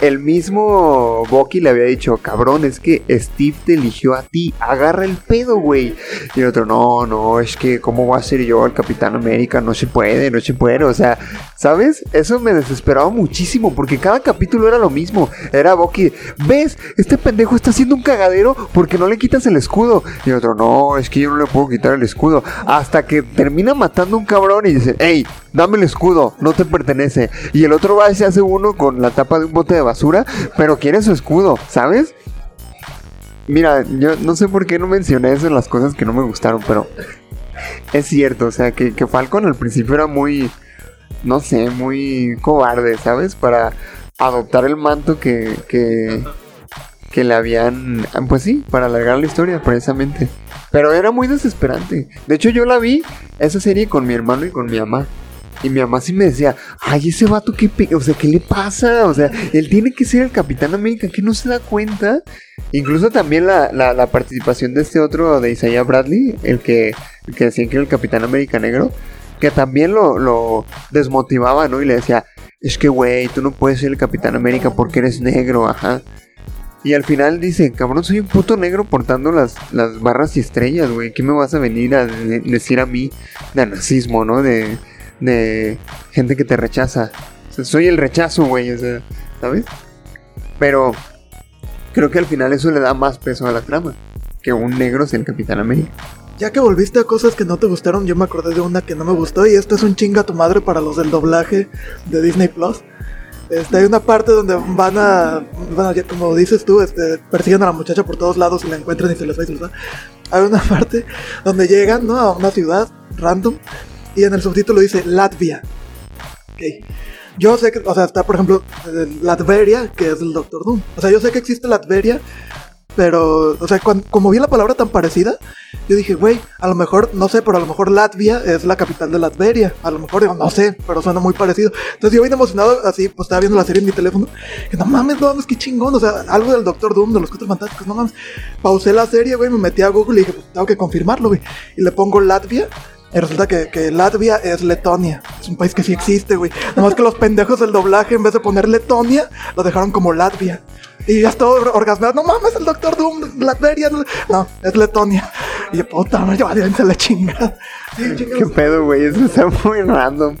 [SPEAKER 1] el mismo Bucky le había dicho, cabrón, es que Steve te eligió a ti, agarra el pedo, güey. Y el otro, no, no, es que, ¿cómo voy a ser yo el Capitán América? No se puede, no se puede. O sea, ¿sabes? Eso me desesperaba muchísimo porque cada capítulo era lo mismo. Era Bucky, ¿ves? Este pendejo está haciendo un cagadero porque no le quitas el escudo. Y el otro, no, es que yo no le puedo quitar el escudo. Hasta que termina matando un cabrón y dice, hey, dame el escudo, no te pertenece. Y el otro va y se hace uno con la tapa de un bote de basura, pero quiere su escudo, ¿sabes? mira, yo no sé por qué no mencioné eso en las cosas que no me gustaron, pero es cierto, o sea, que, que Falcon al principio era muy, no sé, muy cobarde, ¿sabes? Para adoptar el manto que, que, que le habían, pues sí, para alargar la historia, precisamente. Pero era muy desesperante. De hecho, yo la vi, esa serie, con mi hermano y con mi mamá. Y mi mamá sí me decía, ay, ese vato, ¿qué, o sea, ¿qué le pasa? O sea, él tiene que ser el Capitán América, que no se da cuenta. Incluso también la, la, participación de este otro, de Isaiah Bradley, el que, el que decían que era el Capitán América negro, que también lo, lo desmotivaba, ¿no? Y le decía, es que, güey, tú no puedes ser el Capitán América porque eres negro, ajá. Y al final dice, cabrón, soy un puto negro portando las, las barras y estrellas, güey. ¿Qué me vas a venir a de- decir a mí de nazismo, no? De, de gente que te rechaza. Soy el rechazo, güey, o sea, ¿sabes? Pero creo que al final eso le da más peso a la trama. Que un negro sea el Capitán América.
[SPEAKER 4] Ya que volviste a cosas que no te gustaron, yo me acordé de una que no me gustó y esto es un chinga a tu madre para los del doblaje de Disney Plus. Este, hay una parte donde van a, como dices tú, este, persiguen a la muchacha por todos lados y la encuentran y se les va les va. Hay una parte donde llegan, ¿no? A una ciudad random y en el subtítulo dice Latvia. Ok. Yo sé que, o sea, está por ejemplo Latveria, que es el Doctor Doom. O sea, yo sé que existe Latveria, pero, o sea, cuan- como vi la palabra tan parecida, yo dije, güey, a lo mejor, no sé, pero a lo mejor Latvia es la capital de Latveria. A lo mejor, digo, no sé, pero suena muy parecido. Entonces yo vine emocionado, así, pues estaba viendo la serie en mi teléfono. Que no mames, no mames, qué chingón. O sea, algo del Doctor Doom, de los Cuatro Fantásticos, no mames. Pausé la serie, güey, me metí a Google y dije, pues tengo que confirmarlo, güey. Y le pongo Latvia. Y resulta que, que Latvia es Letonia. Es un país que sí existe, güey. Nada más que los pendejos del doblaje, en vez de poner Letonia, lo dejaron como Latvia. Y ya estaba or- orgasmeado. No mames, el Doctor Doom, Latveria. No, es Letonia. Y yo, puta, no, yo se la chingada. Sí,
[SPEAKER 1] ¿Qué pedo, güey? Eso está muy random.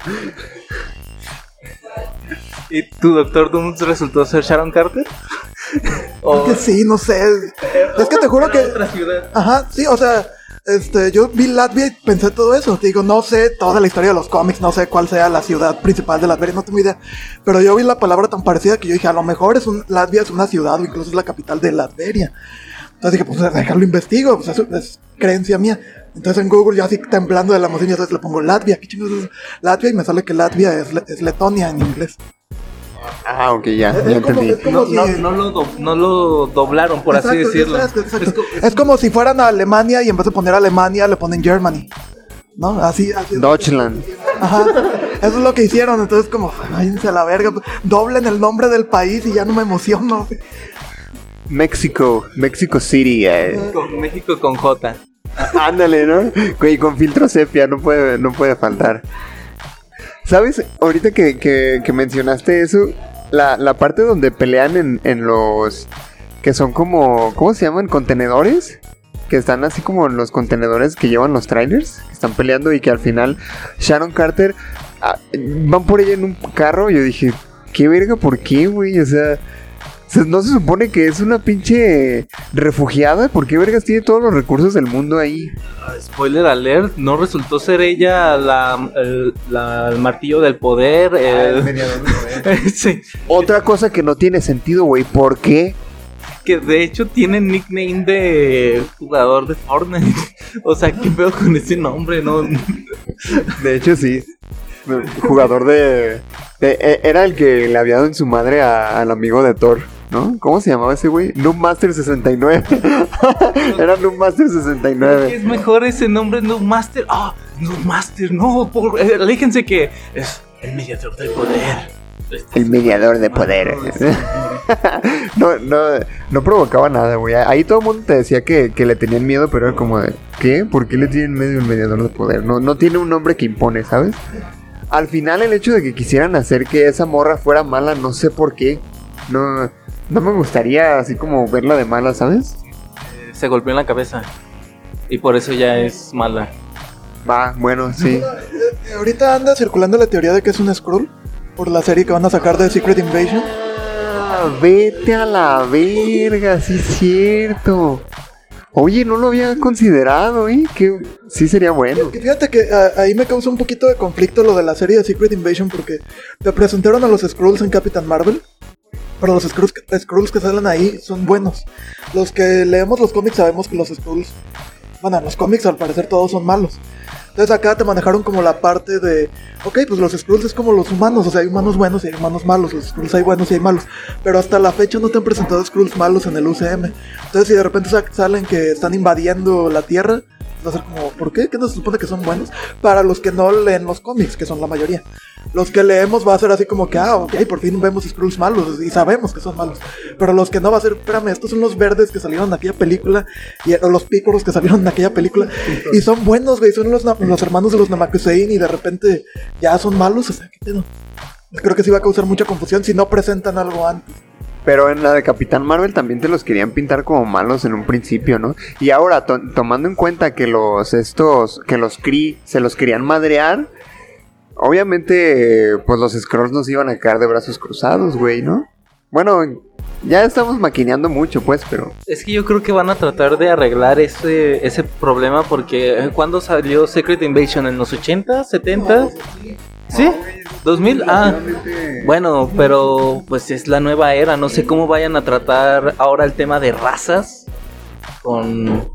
[SPEAKER 3] ¿Y tu Doctor Doom resultó ser Sharon Carter? ¿O
[SPEAKER 4] Que sí, no sé. Es que te juro que.
[SPEAKER 3] otra ciudad?
[SPEAKER 4] Ajá, sí, o sea, este, yo vi Latvia y pensé todo eso. Digo, no sé toda la historia de los cómics, no sé cuál sea la ciudad principal de Latveria, no tengo idea. Pero yo vi la palabra tan parecida que yo dije, a lo mejor es un, Latvia es una ciudad o incluso es la capital de Latveria. Entonces dije, pues dejarlo investigo, pues es creencia mía. Entonces en Google yo así temblando de la emoción, entonces le pongo Latvia, ¿qué chingados es Latvia? Y me sale que Latvia es Letonia en inglés.
[SPEAKER 1] Ah, ok, ya,
[SPEAKER 4] Es
[SPEAKER 1] ya entendí.
[SPEAKER 3] No, no,
[SPEAKER 4] si-
[SPEAKER 3] no lo, do- no lo doblaron, por así decirlo.
[SPEAKER 4] exacto, exacto.
[SPEAKER 3] Es co-
[SPEAKER 4] Es, como si fueran a Alemania y en vez de poner Alemania le ponen Germany. ¿No? Así, así es.
[SPEAKER 1] Deutschland.
[SPEAKER 4] Ajá. Eso es lo que hicieron. Entonces, como, váyanse a la verga. Doblen el nombre del país y ya no me emociono.
[SPEAKER 1] México, México City. eh.
[SPEAKER 3] con México con J.
[SPEAKER 1] Ándale, ¿no? Güey, con filtro sepia, no puede, no puede faltar. ¿Sabes? Ahorita que, que- mencionaste eso, la, la parte donde pelean en, en los... que son como... ¿Cómo se llaman? ¿Contenedores? Que están así como los contenedores que llevan los trailers. Que están peleando y que al final Sharon Carter... ah, van por ella en un carro. Yo dije, ¿qué verga? ¿Por qué, güey? O sea... ¿No se supone que es una pinche refugiada? ¿Por qué vergas tiene todos los recursos del mundo ahí?
[SPEAKER 3] Spoiler alert, no resultó ser ella la, el, la- el martillo del poder. el- sí,
[SPEAKER 1] Otra cosa que no tiene sentido, güey. ¿Por qué?
[SPEAKER 3] que de hecho tiene nickname de jugador de Fortnite. O sea, ¿qué pedo con ese nombre? No,
[SPEAKER 1] De hecho, sí. Jugador de... de- e- era el que le había dado en su madre a- al amigo de Thor, ¿no? ¿Cómo se llamaba ese güey? Noob Master 69. era Noob Master 69.
[SPEAKER 3] es mejor ese nombre, No Master. Ah, No Master, no, por, eh, aléjense que es el mediador del poder. Este,
[SPEAKER 1] El mediador de poder. no, no, no provocaba nada, güey. Ahí todo el mundo te decía que, que le tenían miedo, pero era como de, ¿qué? ¿Por qué le tienen miedo el mediador de poder? No, no tiene un nombre que impone, ¿sabes? Al final el hecho de que quisieran hacer que esa morra fuera mala, no sé por qué. No, no me gustaría así como verla de mala, ¿sabes?
[SPEAKER 3] se golpeó en la cabeza. Y por eso ya es mala.
[SPEAKER 1] Va, bueno, sí.
[SPEAKER 4] Eh, Ahorita anda circulando la teoría de que es un Skrull. Por la serie que van a sacar de Secret Invasion.
[SPEAKER 1] Ah, vete a la verga, sí es cierto. Oye, no lo había considerado, ¿eh? Que sí sería bueno.
[SPEAKER 4] Fíjate que ah, ahí me causa un poquito de conflicto lo de la serie de Secret Invasion porque te presentaron a los Skrulls en Captain Marvel. Pero los Skrulls, que- Skrulls que salen ahí son buenos. Los que leemos los cómics sabemos que los Skrulls. Bueno, en los cómics al parecer todos son malos. Entonces acá te manejaron como la parte de. Ok, pues los Skrulls es como los humanos. O sea, hay humanos buenos y hay humanos malos. Los Skrulls hay buenos y hay malos. Pero hasta la fecha no te han presentado Skrulls malos en el UCM. Entonces, si de repente sa- salen que están invadiendo la Tierra, va a ser como, ¿por qué? ¿Qué no se supone que son buenos? Para los que no leen los cómics, que son la mayoría. Los que leemos va a ser así como que, ah, ok, por fin vemos Skrulls malos y sabemos que son malos. Pero los que no va a ser, espérame, estos son los verdes que salieron en aquella película, y o los pícoros que salieron en aquella película, y son buenos, güey, son los, los hermanos de los Namakusein y de repente ya son malos, o sea, ¿qué pedo? Creo que sí va a causar mucha confusión si no presentan algo antes.
[SPEAKER 1] Pero en la de Capitán Marvel también te los querían pintar como malos en un principio, ¿no? Y ahora, to- tomando en cuenta que los estos, que los Kree se los querían madrear, obviamente, pues los Skrulls nos iban a quedar de brazos cruzados, güey, ¿no? Bueno, ya estamos maquineando mucho, pues, pero
[SPEAKER 3] Es que yo creo que van a tratar de arreglar ese, ese problema porque eh, ¿cuándo salió Secret Invasion? ¿En los 80, 70? ¿Sí? ¿2000? Ah, bueno, pero pues es la nueva era. No sé cómo vayan a tratar ahora el tema de razas con,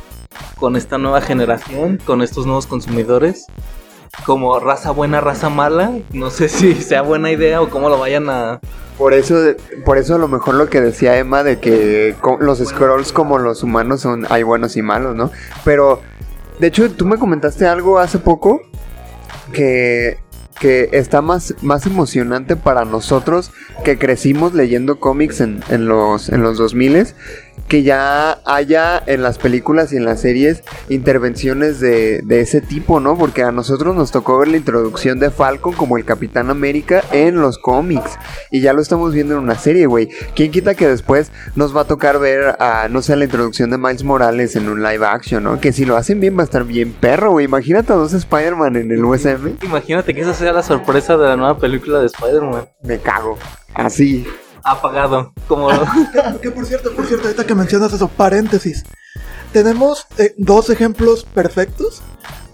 [SPEAKER 3] con esta nueva generación, con estos nuevos consumidores. Como raza buena, raza mala. No sé si sea buena idea o cómo lo vayan a...
[SPEAKER 1] Por eso, por eso a lo mejor lo que decía Emma de que los scrolls como los humanos son hay buenos y malos, ¿no? Pero de hecho tú me comentaste algo hace poco que que está más, más emocionante para nosotros que crecimos leyendo cómics en, en los en los 2000 que ya haya en las películas y en las series intervenciones de, de ese tipo, ¿no? Porque a nosotros nos tocó ver la introducción de Falcon como el Capitán América en los cómics. Y ya lo estamos viendo en una serie, güey. ¿Quién quita que después nos va a tocar ver a, no sé, la introducción de Miles Morales en un live action, ¿no? Que si lo hacen bien va a estar bien perro, güey. Imagínate a dos Spider-Man en el USM.
[SPEAKER 3] Imagínate que esa sea la sorpresa de la nueva película de Spider-Man.
[SPEAKER 1] Me cago. Así.
[SPEAKER 3] Apagado. Como...
[SPEAKER 4] Que, por cierto, por cierto, ahorita que mencionas eso, paréntesis. Tenemos eh, dos ejemplos perfectos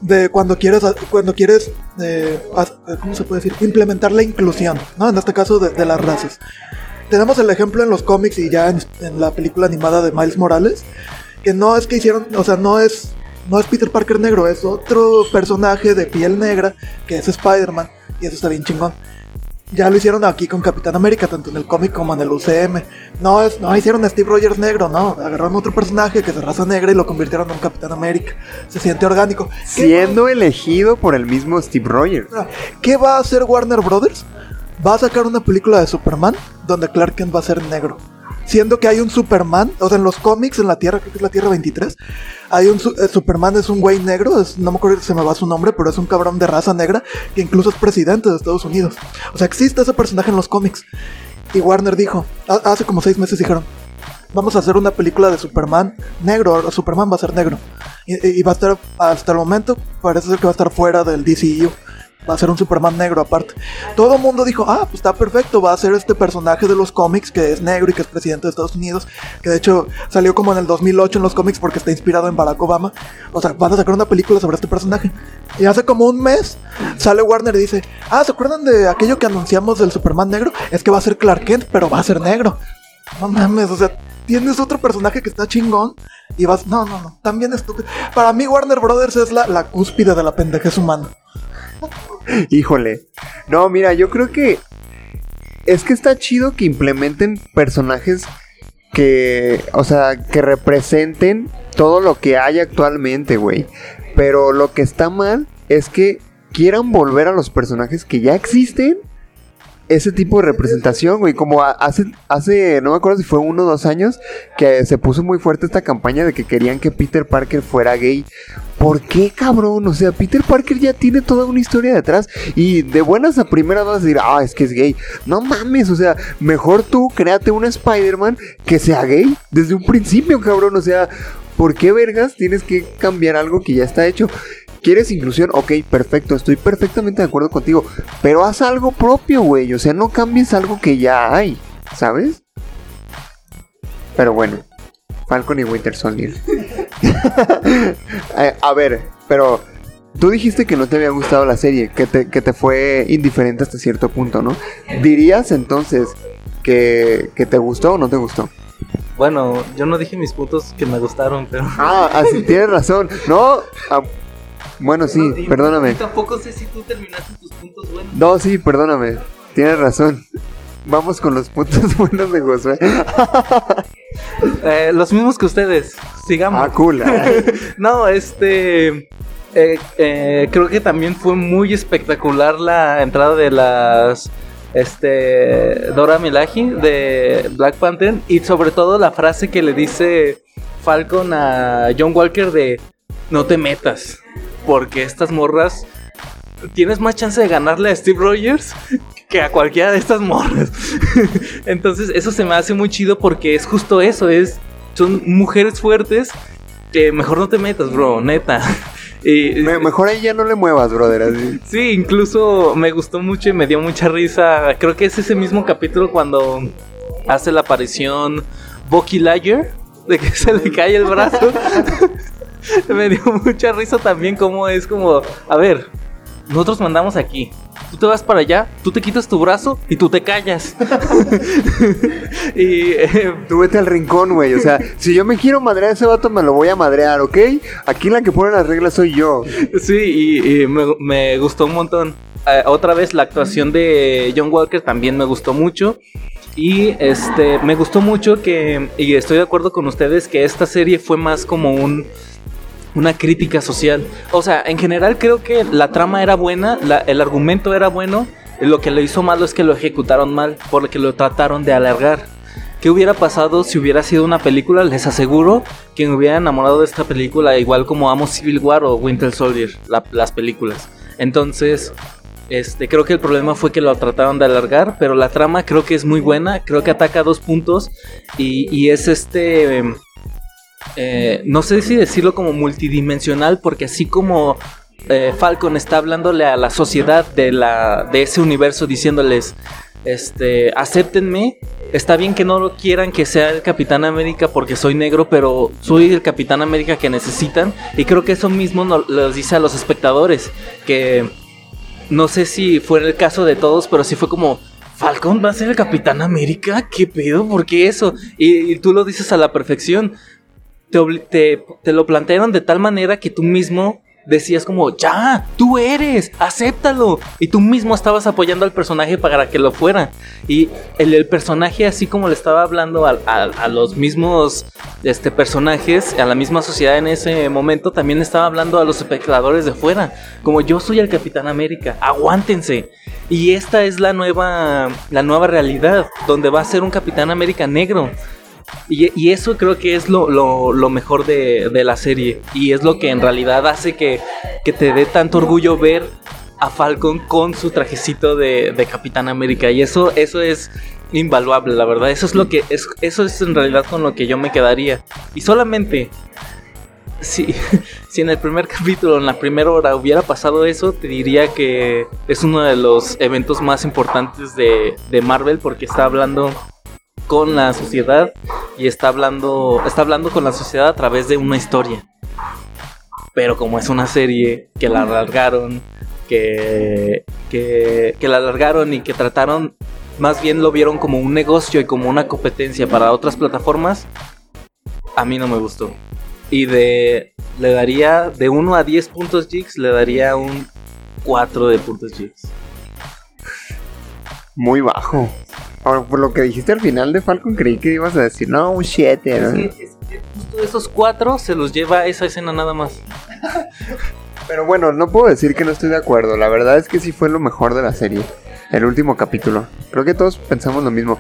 [SPEAKER 4] de cuando quieres, cuando quieres, eh, eh, ¿cómo se puede decir? Implementar la inclusión, ¿no? En este caso de, de las razas. Tenemos el ejemplo en los cómics y ya en, en la película animada de Miles Morales, que no es que hicieron, o sea, no es, no es Peter Parker negro, es otro personaje de piel negra que es Spider-Man, y eso está bien chingón. Ya lo hicieron aquí con Capitán América, tanto en el cómic como en el UCM. No, es, no hicieron a Steve Rogers negro, no. Agarraron otro personaje que es de raza negra y lo convirtieron en un Capitán América. Se siente orgánico. ¿Qué
[SPEAKER 1] Siendo elegido por el mismo Steve Rogers.
[SPEAKER 4] va- ¿Qué va a hacer Warner Brothers? Va a sacar una película de Superman donde Clark Kent va a ser negro. Siendo que hay un Superman, o sea, en los cómics, en la Tierra, creo que es la Tierra 23, hay un eh, Superman, es un güey negro, no me acuerdo si se me va su nombre, pero es un cabrón de raza negra que incluso es presidente de Estados Unidos. O sea, existe ese personaje en los cómics. Y Warner dijo, ha- hace como seis meses dijeron, vamos a hacer una película de Superman negro, Superman va a ser negro. Y, y va a estar, hasta el momento, parece ser que va a estar fuera del DCU. Va a ser un Superman negro aparte. Todo el mundo dijo, ah, pues está perfecto, va a ser este personaje de los cómics que es negro y que es presidente de Estados Unidos, que de hecho salió como en el 2008 en los cómics porque está inspirado en Barack Obama. O sea, van a sacar una película sobre este personaje. Y hace como un mes sale Warner y dice, ah, ¿se acuerdan de aquello que anunciamos del Superman negro? Es que va a ser Clark Kent, pero va a ser negro. No mames, o sea, tienes otro personaje que está chingón y vas, no, no, no, también estúpido. Para mí Warner Brothers es la, la cúspide de la pendejez humana.
[SPEAKER 1] Híjole. No, mira, yo creo que es que está chido que implementen personajes que, o sea, que representen todo lo que hay actualmente, güey. Pero lo que está mal es que quieran volver a los personajes que ya existen ese tipo de representación, güey. Como hace, hace, no me acuerdo si fue uno o dos años, que se puso muy fuerte esta campaña de que querían que Peter Parker fuera gay. ¿Por qué, cabrón? O sea, Peter Parker ya tiene toda una historia detrás. Y de buenas a primeras vas a decir, ah, es que es gay. No mames, o sea, mejor tú créate un Spider-Man que sea gay desde un principio, cabrón. O sea, ¿por qué vergas tienes que cambiar algo que ya está hecho? ¿Quieres inclusión? Ok, perfecto, estoy perfectamente de acuerdo contigo. Pero haz algo propio, güey. O sea, no cambies algo que ya hay, ¿sabes? Pero bueno, Falcon y Winter Soldier. Eh, a ver, pero tú dijiste que no te había gustado la serie, que te, que te fue indiferente hasta cierto punto, ¿no? Dirías entonces que, que te gustó o no te gustó.
[SPEAKER 3] Bueno, yo no dije mis puntos que me gustaron, pero.
[SPEAKER 1] Ah, así tienes razón. No, bueno, sí,
[SPEAKER 3] No,
[SPEAKER 1] perdóname.
[SPEAKER 3] Tampoco sé si tú terminaste tus puntos buenos.
[SPEAKER 1] No, sí, perdóname. Tienes razón. Vamos con los puntos buenos de Josué.
[SPEAKER 3] Eh, los mismos que ustedes. Sigamos.
[SPEAKER 1] Ah, cool.
[SPEAKER 3] No, este. eh, eh, creo que también fue muy espectacular la entrada de las. Este. Dora Milaje de Black Panther. Y sobre todo la frase que le dice Falcon a John Walker de. No te metas. Porque estas morras. Tienes más chance de ganarle a Steve Rogers que a cualquiera de estas morras. Entonces, eso se me hace muy chido porque es justo eso. Es, son mujeres fuertes que mejor no te metas, bro, neta. Y,
[SPEAKER 1] Me- mejor ahí ya no le muevas, brother. así.
[SPEAKER 3] Sí, incluso me gustó mucho y me dio mucha risa. Creo que es ese mismo capítulo cuando hace la aparición Bucky Liar, de que se le cae el brazo. me dio mucha risa también como es como, a ver, nosotros mandamos aquí. Tú te vas para allá, tú te quitas tu brazo y tú te callas. y eh,
[SPEAKER 1] Tú vete al rincón, güey. O sea, si yo me quiero madrear a ese vato, me lo voy a madrear, ¿ok? Aquí la que pone las reglas soy yo.
[SPEAKER 3] Sí, y, y me, me gustó un montón. Eh, otra vez la actuación de John Walker también me gustó mucho. Y este me gustó mucho que, y estoy de acuerdo con ustedes, que esta serie fue más como un una crítica social. O sea, en general creo que la trama era buena, el argumento era bueno. Lo que lo hizo malo es que lo ejecutaron mal, porque lo trataron de alargar. ¿Qué hubiera pasado si hubiera sido una película? Les aseguro que me hubiera enamorado de esta película igual como amo Civil War o Winter Soldier, la- las películas. Entonces, este, creo que el problema fue que lo trataron de alargar, pero la trama creo que es muy buena, creo que ataca dos puntos y, y es este... em, eh, no sé si decirlo como multidimensional, porque así como eh, Falcon está hablándole a la sociedad de, la, de ese universo diciéndoles, este, acéptenme, está bien que no lo quieran que sea el Capitán América porque soy negro, pero soy el Capitán América que necesitan. Y creo que eso mismo nos les dice a los espectadores, que no sé si fue el caso de todos, pero sí fue como... Falcon va a ser el Capitán América, ¿qué pedo? ¿Por qué eso? Y tú lo dices a la perfección te, te, lo plantearon de tal manera que tú mismo decías como, ya, tú eres, acéptalo. Y tú mismo estabas apoyando al personaje para que lo fuera. Y el, personaje, así como le estaba hablando a, a- a los mismos este, personajes, a la misma sociedad en ese momento, también estaba hablando a los espectadores de fuera. Como yo soy el Capitán América, aguántense. Y esta es la nueva, la nueva realidad, donde va a ser un Capitán América negro. Y, eso creo que es lo, mejor de, la serie. Y es lo que en realidad hace que, te dé tanto orgullo ver a Falcon con su trajecito de, Capitán América. Y eso, es invaluable, la verdad. Eso es lo que. Es, eso es en realidad con lo que yo me quedaría. Y solamente. Si, si en el primer capítulo, en la primera hora, hubiera pasado eso, te diría que es uno de los eventos más importantes de, de Marvel porque está hablando con la sociedad y está hablando está hablando con la sociedad a través de una historia. Pero como es una serie que la alargaron, que, que, la alargaron y que trataron, más bien lo vieron como un negocio y como una competencia para otras plataformas, a mí no me gustó. Y de le daría de 1 a 10 puntos jigs, le daría un 4 de puntos jigs.
[SPEAKER 1] Muy bajo. Ahora, por lo que dijiste al final de Falcon, creí que ibas a decir, no, un 7.
[SPEAKER 3] Es que, es que justo esos 4 se los lleva esa escena nada más.
[SPEAKER 1] Pero bueno, no puedo decir que no estoy de acuerdo. La verdad es que sí fue lo mejor de la serie. El último capítulo. Creo que todos pensamos lo mismo.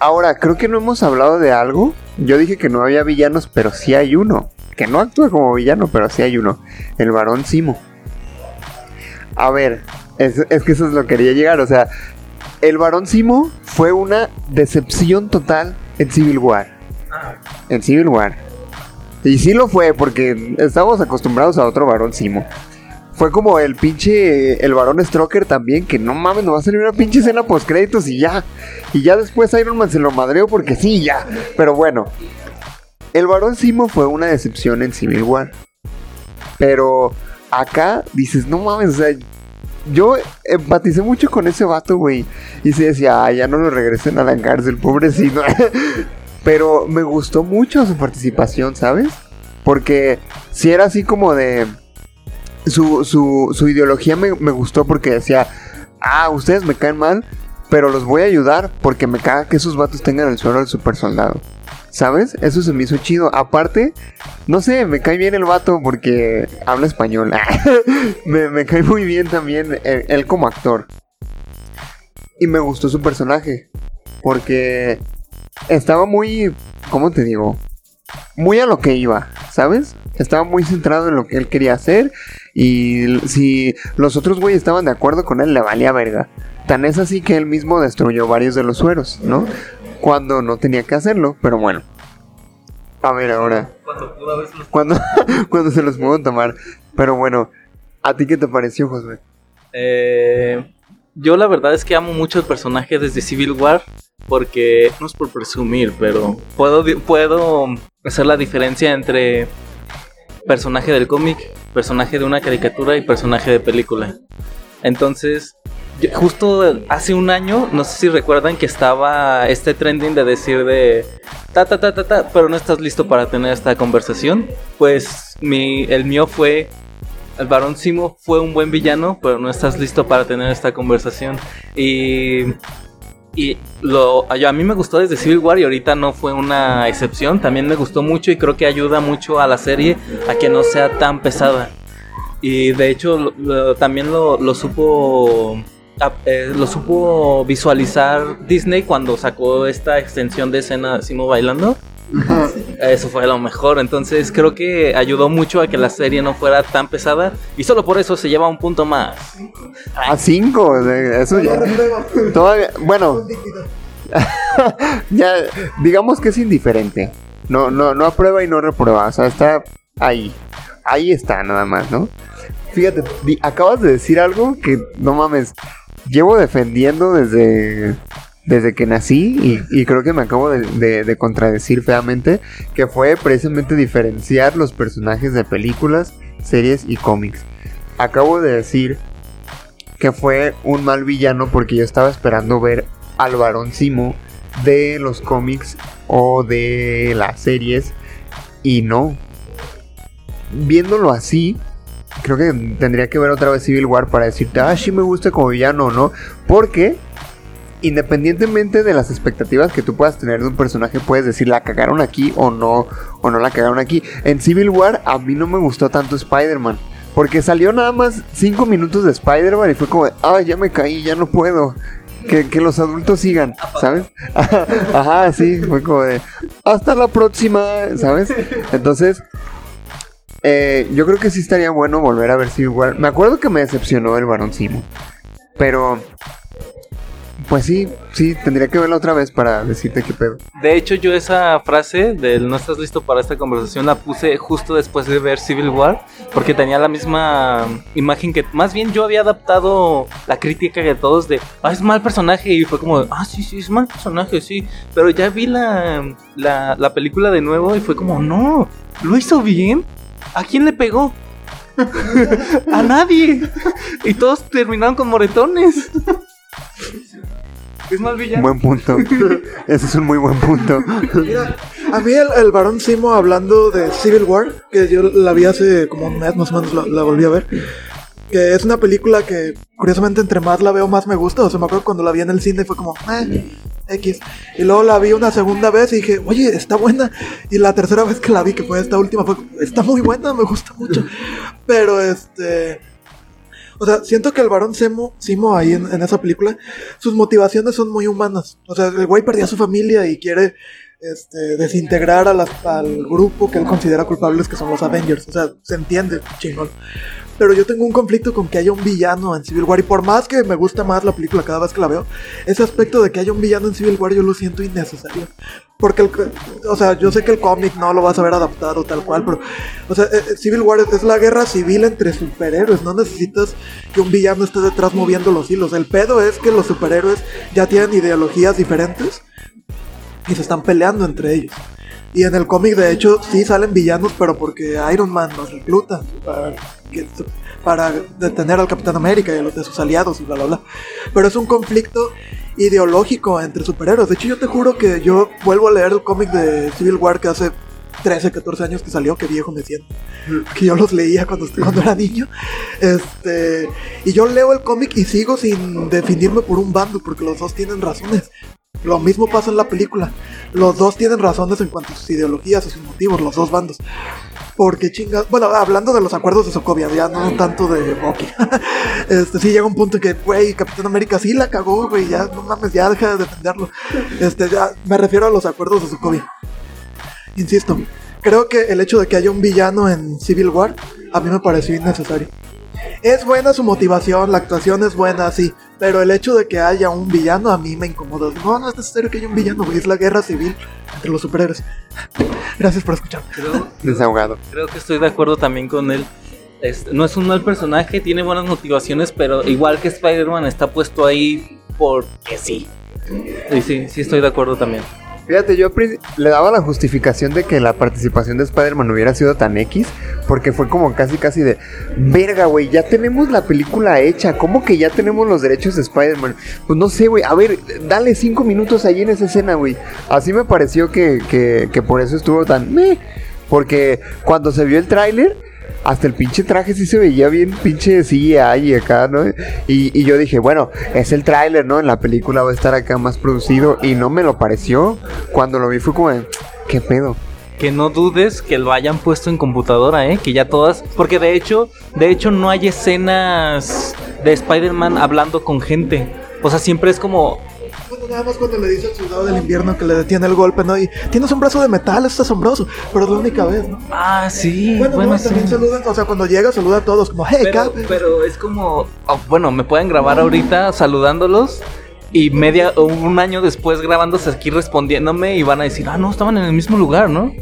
[SPEAKER 1] Ahora, creo que no hemos hablado de algo. Yo dije que no había villanos, pero sí hay uno. Que no actúa como villano, pero sí hay uno. El varón Simo. A ver, es, es que eso es lo que quería llegar. O sea, el varón Simo fue una decepción total en Civil War. En Civil War. Y sí lo fue, porque estábamos acostumbrados a otro varón Simo. Fue como el pinche. El varón Stroker también, que no mames, no va a salir una pinche escena post créditos y ya. Y ya después Iron Man se lo madreó porque sí, ya. Pero bueno. El varón Simo fue una decepción en Civil War. Pero acá dices, no mames, o sea, yo empaticé mucho con ese vato, güey. Y se decía, "Ay, ya no lo regresen a la cárcel, pobrecito. Pero me gustó mucho su participación, ¿sabes? Porque si era así como de... Su, su, su ideología me, me gustó porque decía, ah, ustedes me caen mal, pero los voy a ayudar porque me caga que esos vatos tengan el suelo del super soldado. ¿Sabes? Eso se me hizo chido. Aparte, no sé, me cae bien el vato porque habla español. me, cae muy bien también él como actor. Y me gustó su personaje. Porque estaba muy, ¿cómo te digo? Muy a lo que iba, ¿sabes? Estaba muy centrado en lo que él quería hacer. Y si los otros güeyes estaban de acuerdo con él, le valía verga. Tan es así que él mismo destruyó varios de los sueros, ¿no? Cuando no tenía que hacerlo, pero bueno. A ver ahora.
[SPEAKER 3] Cuando
[SPEAKER 1] Cuando, cuando se los puedo tomar. Pero bueno, ¿a ti qué te pareció, Josué?
[SPEAKER 3] Eh, yo la verdad es que amo mucho el personaje desde Civil War porque no es por presumir, pero puedo puedo hacer la diferencia entre personaje del cómic, personaje de una caricatura y personaje de película. Entonces, justo hace un año, no sé si recuerdan que estaba este trending de decir de ta ta ta ta ta, pero no estás listo para tener esta conversación. Pues mi el mío fue el varón Simo fue un buen villano, pero no estás listo para tener esta conversación. Y, y lo, a mí me gustó desde Civil War y ahorita no fue una excepción. También me gustó mucho y creo que ayuda mucho a la serie a que no sea tan pesada. Y de hecho también lo supo... a- eh, lo supo visualizar Disney cuando sacó esta extensión de escena de Simo bailando. Eso fue lo mejor. Entonces creo que ayudó mucho a que la serie no fuera tan pesada. Y solo por eso se lleva un punto más.
[SPEAKER 1] A 5, eso ya. Todavía, bueno, ya, digamos que es indiferente. No, no, no aprueba y no reprueba. O sea, está ahí. Ahí está, nada más, ¿no? Fíjate, acabas de decir algo que no mames. Llevo defendiendo desde. Desde que nací y, creo que me acabo de, de- de contradecir feamente que fue precisamente diferenciar los personajes de películas, series y cómics. Acabo de decir que fue un mal villano porque yo estaba esperando ver al varón Simo de los cómics o de las series y no. Viéndolo así, creo que tendría que ver otra vez Civil War para decirte, ah, sí me gusta como villano o no, porque independientemente de las expectativas que tú puedas tener de un personaje, puedes decir la cagaron aquí o no, o no la cagaron aquí. En Civil War a mí no me gustó tanto Spider-Man. Porque salió nada más 5 minutos de Spider-Man y fue como, ah, ya me caí, ya no puedo. Que, que los adultos sigan, ¿sabes? Ajá, sí, fue como de, hasta la próxima, ¿sabes? Entonces, eh, yo creo que sí estaría bueno volver a ver Civil War. Me acuerdo que me decepcionó el varón Simo. Pero, pues sí, sí, tendría que verla otra vez para decirte qué pedo.
[SPEAKER 3] De hecho, yo esa frase del no estás listo para esta conversación la puse justo después de ver Civil War. Porque tenía la misma imagen que. Más bien yo había adaptado la crítica que todos de. Ah, es mal personaje. Y fue como. Ah, sí, sí, es mal personaje, sí. Pero ya vi la, la, la película de nuevo y fue como. No, lo hizo bien. ¿A quién le pegó? a nadie. Y todos terminaron con moretones. es mal villano.
[SPEAKER 1] Buen punto. Ese es un muy buen punto.
[SPEAKER 4] Mira, a mí el, el varón Simo hablando de Civil War, que yo la vi hace como un mes más o menos, la, la volví a ver. Que es una película que curiosamente entre más la veo más me gusta. O sea, me acuerdo cuando la vi en el cine fue como, eh, X. Y luego la vi una segunda vez y dije, oye, está buena. Y la tercera vez que la vi, que fue esta última, fue, está muy buena, me gusta mucho. Pero este... O sea, siento que el varón Simo, Simo ahí en, en esa película, sus motivaciones son muy humanas. O sea, el güey perdió a su familia y quiere este, desintegrar a las- al grupo que él considera culpables, que son los Avengers. O sea, se entiende, chingón. Pero yo tengo un conflicto con que haya un villano en Civil War. Y por más que me gusta más la película cada vez que la veo, ese aspecto de que haya un villano en Civil War yo lo siento innecesario. Porque, el, o sea, yo sé que el cómic no lo vas a ver adaptado tal cual, pero, o sea, eh, Civil War es la guerra civil entre superhéroes. No necesitas que un villano esté detrás moviendo los hilos. El pedo es que los superhéroes ya tienen ideologías diferentes y se están peleando entre ellos. Y en el cómic, de hecho, sí salen villanos, pero porque Iron Man los recluta para, que- para detener al Capitán América y a los de sus aliados y bla, bla, bla. Pero es un conflicto ideológico entre superhéroes. De hecho, yo te juro que yo vuelvo a leer el cómic de Civil War que hace 13, 14 años que salió, que viejo me siento. Que yo los leía cuando, cuando era niño. Este, y yo leo el cómic y sigo sin definirme por un bando, porque los dos tienen razones. Lo mismo pasa en la película. Los dos tienen razones en cuanto a sus ideologías, a sus motivos, los dos bandos. Porque chingas. Bueno, hablando de los acuerdos de Sokovia, ya no tanto de Bucky. este, sí llega un punto que, güey, Capitán América sí la cagó, güey, ya no mames, ya deja de defenderlo. Este, ya me refiero a los acuerdos de Sokovia. Insisto, creo que el hecho de que haya un villano en Civil War a mí me pareció innecesario. Es buena su motivación, la actuación es buena, sí, pero el hecho de que haya un villano a mí me incomoda. No, no es necesario que haya un villano, güey, es la guerra civil entre los superhéroes. Gracias por escucharme.
[SPEAKER 3] Creo,
[SPEAKER 1] Desahogado.
[SPEAKER 3] creo que estoy de acuerdo también con él. Este, no es un mal personaje, tiene buenas motivaciones, pero igual que Spider-Man está puesto ahí porque sí. Y sí, sí estoy de acuerdo también.
[SPEAKER 1] Fíjate, yo le daba la justificación de que la participación de Spider-Man hubiera sido tan X, porque fue como casi casi de, verga, güey, ya tenemos la película hecha, ¿cómo que ya tenemos los derechos de Spider-Man? Pues no sé, güey, a ver, dale cinco minutos ahí en esa escena, güey. Así me pareció que, que, que por eso estuvo tan... meh, porque cuando se vio el tráiler, hasta el pinche traje sí se veía bien pinche CGI y acá, ¿no? Y, y yo dije, bueno, es el tráiler, ¿no? En la película va a estar acá más producido y no me lo pareció. Cuando lo vi fue como ¿qué pedo?
[SPEAKER 3] Que no dudes que lo hayan puesto en computadora, ¿eh? Que ya todas... Porque de hecho, de hecho no hay escenas de Spider-Man hablando con gente. O sea, siempre es como...
[SPEAKER 4] Nada más cuando le dice al soldado del invierno que le detiene el golpe, ¿no? Y tienes un brazo de metal, es asombroso, pero es la única vez, ¿no?
[SPEAKER 3] Ah, sí,
[SPEAKER 4] Bueno,
[SPEAKER 3] bueno,
[SPEAKER 4] no,
[SPEAKER 3] sí.
[SPEAKER 4] también saludan, o sea, cuando llega saluda a todos, como, hey,
[SPEAKER 3] Pero,
[SPEAKER 4] Cap.
[SPEAKER 3] pero es como, oh, bueno, me pueden grabar ahorita saludándolos y media o un año después grabándose aquí respondiéndome y van a decir, ah, no, estaban en el mismo lugar, ¿no?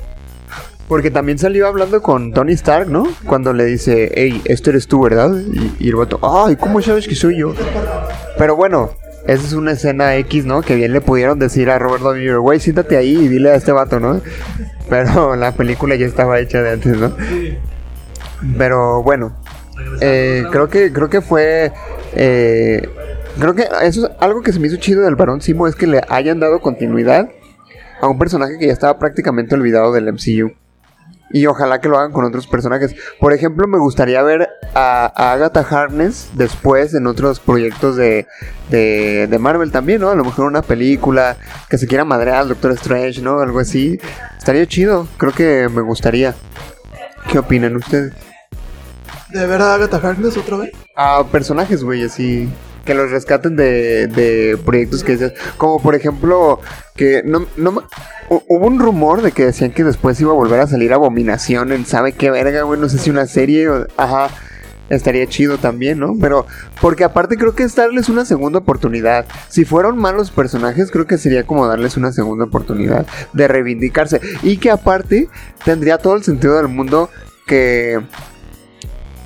[SPEAKER 1] Porque también salió hablando con Tony Stark, ¿no? Cuando le dice, hey, este eres tú, ¿verdad? Y, y el vato, ay, ¿cómo sabes que soy yo? Pero bueno, esa es una escena X, ¿no? Que bien le pudieron decir a Robert Downey Jr., güey, siéntate ahí y dile a este vato, ¿no? Pero la película ya estaba hecha de antes, ¿no? Pero bueno, eh, creo que creo que fue eh, creo que eso es algo que se me hizo chido del Barón Simo es que le hayan dado continuidad a un personaje que ya estaba prácticamente olvidado del MCU. Y ojalá que lo hagan con otros personajes. Por ejemplo, me gustaría ver a, a Agatha Harkness después en otros proyectos de, de, de Marvel también, ¿no? A lo mejor una película que se quiera madrear al Doctor Strange, ¿no? Algo así. Estaría chido. Creo que me gustaría. ¿Qué opinan ustedes?
[SPEAKER 4] ¿De ver a Agatha Harkness otra vez?
[SPEAKER 1] a personajes, güey, así. Que los rescaten de, de proyectos que dices. Como por ejemplo, que no, no Hubo un rumor de que decían que después iba a volver a salir Abominación en sabe qué verga, güey. No sé si una serie o. Ajá. Estaría chido también, ¿no? Pero, porque aparte creo que es darles una segunda oportunidad. Si fueron malos personajes, creo que sería como darles una segunda oportunidad de reivindicarse. Y que aparte tendría todo el sentido del mundo que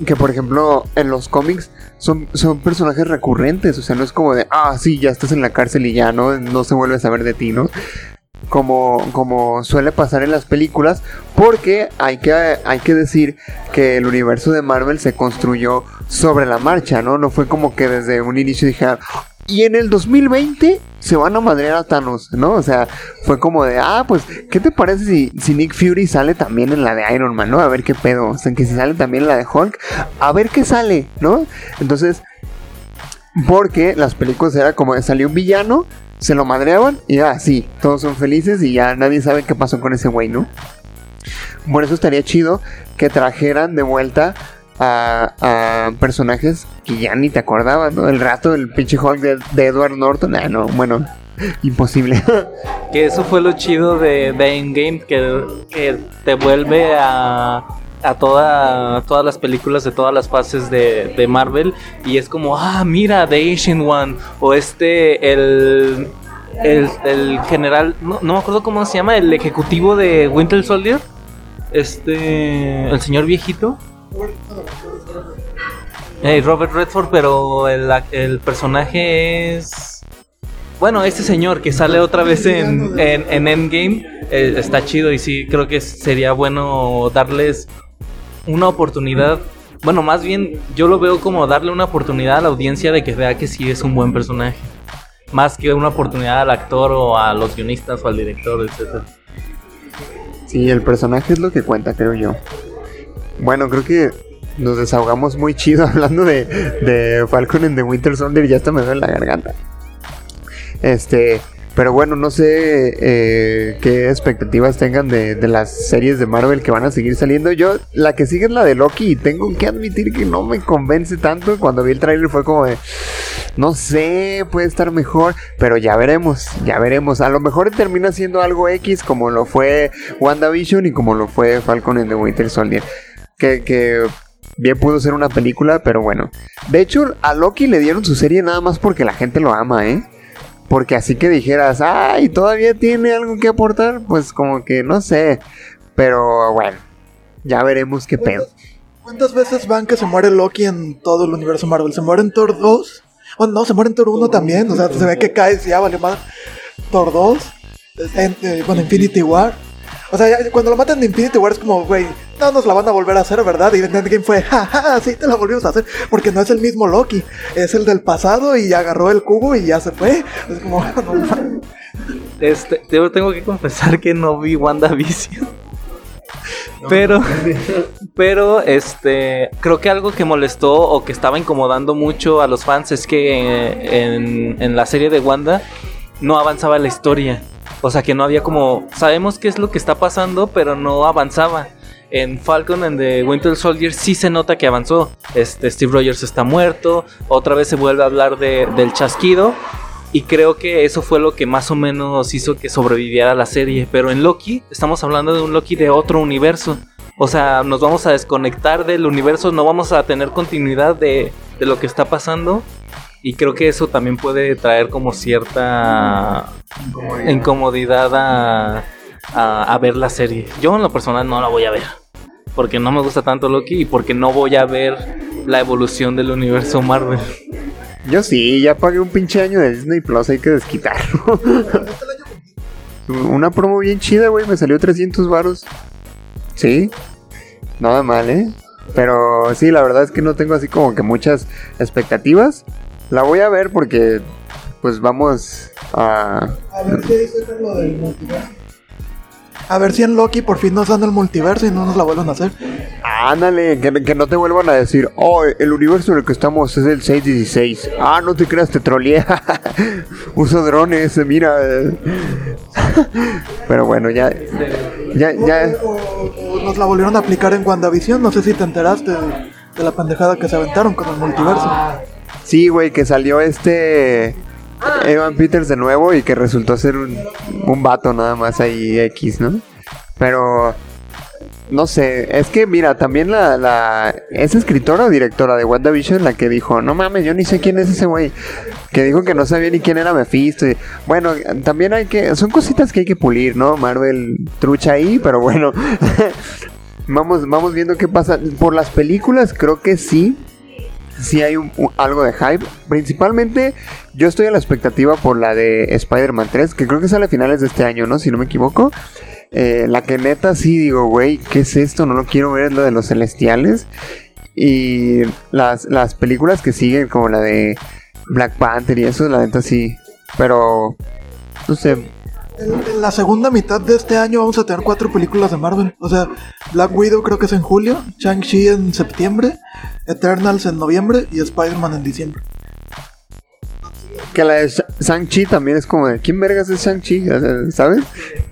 [SPEAKER 1] que por ejemplo en los cómics son, son personajes recurrentes, o sea, no es como de, ah, sí, ya estás en la cárcel y ya no, no se vuelve a saber de ti, ¿no? Como, como suele pasar en las películas, porque hay que, hay que decir que el universo de Marvel se construyó sobre la marcha, ¿no? No fue como que desde un inicio dijeran, y en el 2020 se van a madrear a Thanos, ¿no? O sea, fue como de, ah, pues, ¿qué te parece si, si Nick Fury sale también en la de Iron Man, ¿no? A ver qué pedo. O sea, que si sale también en la de Hulk, a ver qué sale, ¿no? Entonces, porque las películas era como salió un villano, se lo madreaban y ya, sí, todos son felices y ya nadie sabe qué pasó con ese güey, ¿no? Por eso estaría chido que trajeran de vuelta a, a personajes que ya ni te acordabas, ¿no? El rato del pinche Hulk de, Edward Norton, ah, no, bueno, imposible.
[SPEAKER 3] Que eso fue lo chido de, Endgame, que, te vuelve a, a toda, todas las películas de todas las fases de, Marvel. Y es como, ah, mira, The Asian One. O este, el, el, el general, no, no me acuerdo cómo se llama, el ejecutivo de Winter Soldier. Este, el señor viejito. Eh, Robert Redford, pero el, el personaje es... Bueno, este señor que sale otra vez en, en, en Endgame eh, está chido y sí, creo que sería bueno darles una oportunidad. Bueno, más bien yo lo veo como darle una oportunidad a la audiencia de que vea que sí es un buen personaje. Más que una oportunidad al actor o a los guionistas o al director, etc.
[SPEAKER 1] Sí, el personaje es lo que cuenta, creo yo. Bueno, creo que nos desahogamos muy chido hablando de, de Falcon en The Winter Soldier ya hasta me duele la garganta. Este, pero bueno, no sé eh, qué expectativas tengan de, de las series de Marvel que van a seguir saliendo. Yo, la que sigue es la de Loki y tengo que admitir que no me convence tanto. Cuando vi el tráiler fue como de, no sé, puede estar mejor, pero ya veremos, ya veremos. A lo mejor termina siendo algo X como lo fue WandaVision y como lo fue Falcon en The Winter Soldier. Que, que bien pudo ser una película, pero bueno. De hecho, a Loki le dieron su serie nada más porque la gente lo ama, ¿eh? Porque así que dijeras, ay, todavía tiene algo que aportar, pues como que no sé. Pero bueno, ya veremos qué pedo.
[SPEAKER 4] ¿Cuántas veces van que se muere Loki en todo el universo Marvel? ¿Se muere en Thor 2? Bueno, no, se muere en Thor 1 también. O sea, se ve que cae ya vale más. Thor 2, en, eh, bueno, Infinity War. O sea, ya cuando lo matan de Infinity War es como, güey, no nos la van a volver a hacer, ¿verdad? Y en Endgame fue, jaja, sí te la volvimos a hacer. Porque no es el mismo Loki, es el del pasado y agarró el cubo y ya se fue. Es como, no mames.
[SPEAKER 3] Este, yo tengo que confesar que no vi WandaVision. Pero, pero, este, creo que algo que molestó o que estaba incomodando mucho a los fans es que eh, en, en la serie de Wanda no avanzaba la historia. O sea, que no había como, sabemos qué es lo que está pasando, pero no avanzaba. En Falcon and the Winter Soldier sí se nota que avanzó. Este, Steve Rogers está muerto. Otra vez se vuelve a hablar de- del chasquido. Y creo que eso fue lo que más o menos hizo que sobreviviera la serie. Pero en Loki, estamos hablando de un Loki de otro universo. O sea, nos vamos a desconectar del universo, no vamos a tener continuidad de, de lo que está pasando. Y creo que eso también puede traer como cierta incomodidad a, a, a ver la serie. Yo en lo personal no la voy a ver. Porque no me gusta tanto Loki y porque no voy a ver la evolución del universo Marvel.
[SPEAKER 1] Yo sí, ya pagué un pinche año de Disney Plus, hay que desquitarlo. Una promo bien chida, güey, me salió 300 varos. Sí, nada mal, ¿eh? Pero sí, la verdad es que no tengo así como que muchas expectativas. La voy a ver porque, pues vamos a...
[SPEAKER 4] A ver si ahí sacan lo del multiverso. A ver si en Loki por fin nos dan el multiverso y no nos la vuelvan a hacer.
[SPEAKER 1] Ándale, que, que no te vuelvan a decir, oh, el universo en el que estamos es el 616. Ah, no te creas, te troleé. Uso drones, mira. Pero bueno, ya, ya, ya.
[SPEAKER 4] O, o nos la volvieron a aplicar en WandaVision. No sé si te enteraste de, de la pendejada que se aventaron con el multiverso.
[SPEAKER 1] Sí, güey, que salió este Evan Peters de nuevo y que resultó ser un, un vato nada más ahí X, ¿no? Pero no sé, es que mira, también la, la es escritora o directora de WandaVision la que dijo, no mames, yo ni sé quién es ese güey. Que dijo que no sabía ni quién era Mephisto. y- bueno, también hay que, son cositas que hay que pulir, ¿no? Marvel trucha ahí, pero bueno. vamos, vamos viendo qué pasa. Por las películas creo que sí, sí hay un- algo de hype. Principalmente yo estoy a la expectativa por la de Spider-Man 3, que creo que sale a finales de este año, ¿no? Si no me equivoco. Eh, la que neta sí digo, güey, ¿qué es esto? No lo quiero ver, es lo de los celestiales. Y las, las películas que siguen, como la de Black Panther y eso, la neta sí. Pero, no sé,
[SPEAKER 4] En, en la segunda mitad de este año vamos a tener cuatro películas de Marvel. O sea, Black Widow creo que es en julio, Shang-Chi en septiembre, Eternals en noviembre y Spider-Man en diciembre.
[SPEAKER 1] que la de Sha- Shang-Chi también es como de, ¿quién vergas es Shang-Chi? ¿Sabes?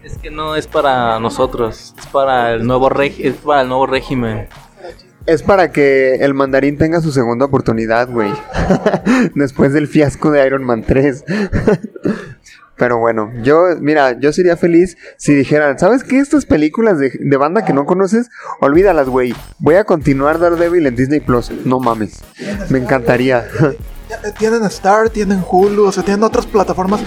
[SPEAKER 3] Es que no es para nosotros, es para el nuevo reg- es para el nuevo régimen.
[SPEAKER 1] Es para que el mandarín tenga su segunda oportunidad, güey. Después del fiasco de Iron Man 3. Pero bueno, yo, mira, yo sería feliz si dijeran, ¿sabes qué? Estas películas de, banda que no conoces, olvídalas, güey. Voy a continuar Daredevil en Disney Plus. No mames. Me encantaría.
[SPEAKER 4] Eh, Tienen Star, tienen Hulu, o sea, tienen otras plataformas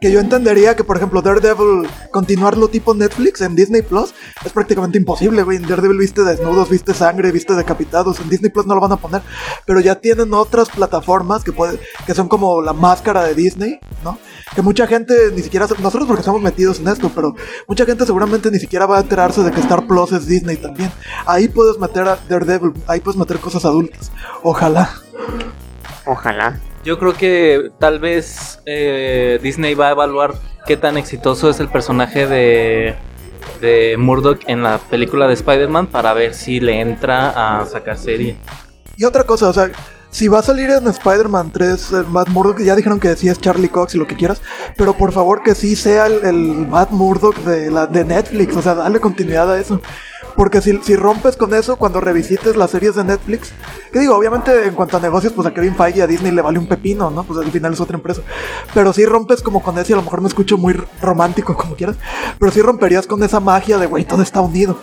[SPEAKER 4] Que yo entendería que, por ejemplo, Daredevil, continuarlo tipo Netflix en Disney Plus es prácticamente imposible, güey. En Daredevil viste desnudos, viste sangre, viste decapitados. En Disney Plus no lo van a poner. Pero ya tienen otras plataformas que, puede, que son como la máscara de Disney, ¿no? Que mucha gente ni siquiera. Nosotros porque estamos metidos en esto, pero mucha gente seguramente ni siquiera va a enterarse de que Star Plus es Disney también. Ahí puedes meter a Daredevil, ahí puedes meter cosas adultas. Ojalá.
[SPEAKER 1] Ojalá.
[SPEAKER 3] Yo creo que tal vez eh, Disney va a evaluar qué tan exitoso es el personaje de, de Murdoch en la película de Spider-Man para ver si le entra a sacar serie.
[SPEAKER 4] Y otra cosa, o sea, si va a salir en Spider-Man 3 el Matt Murdock, ya dijeron que sí es Charlie Cox y lo que quieras, pero por favor que sí sea el, el Matt Murdock de, la, de Netflix, o sea, dale continuidad a eso. Porque si, si rompes con eso cuando revisites las series de Netflix, que digo, obviamente en cuanto a negocios, pues a Kevin Feige y a Disney le vale un pepino, ¿no? Pues al final es otra empresa. Pero si rompes como con eso, y a lo mejor me escucho muy romántico, como quieras, pero si romperías con esa magia de, güey, todo está unido.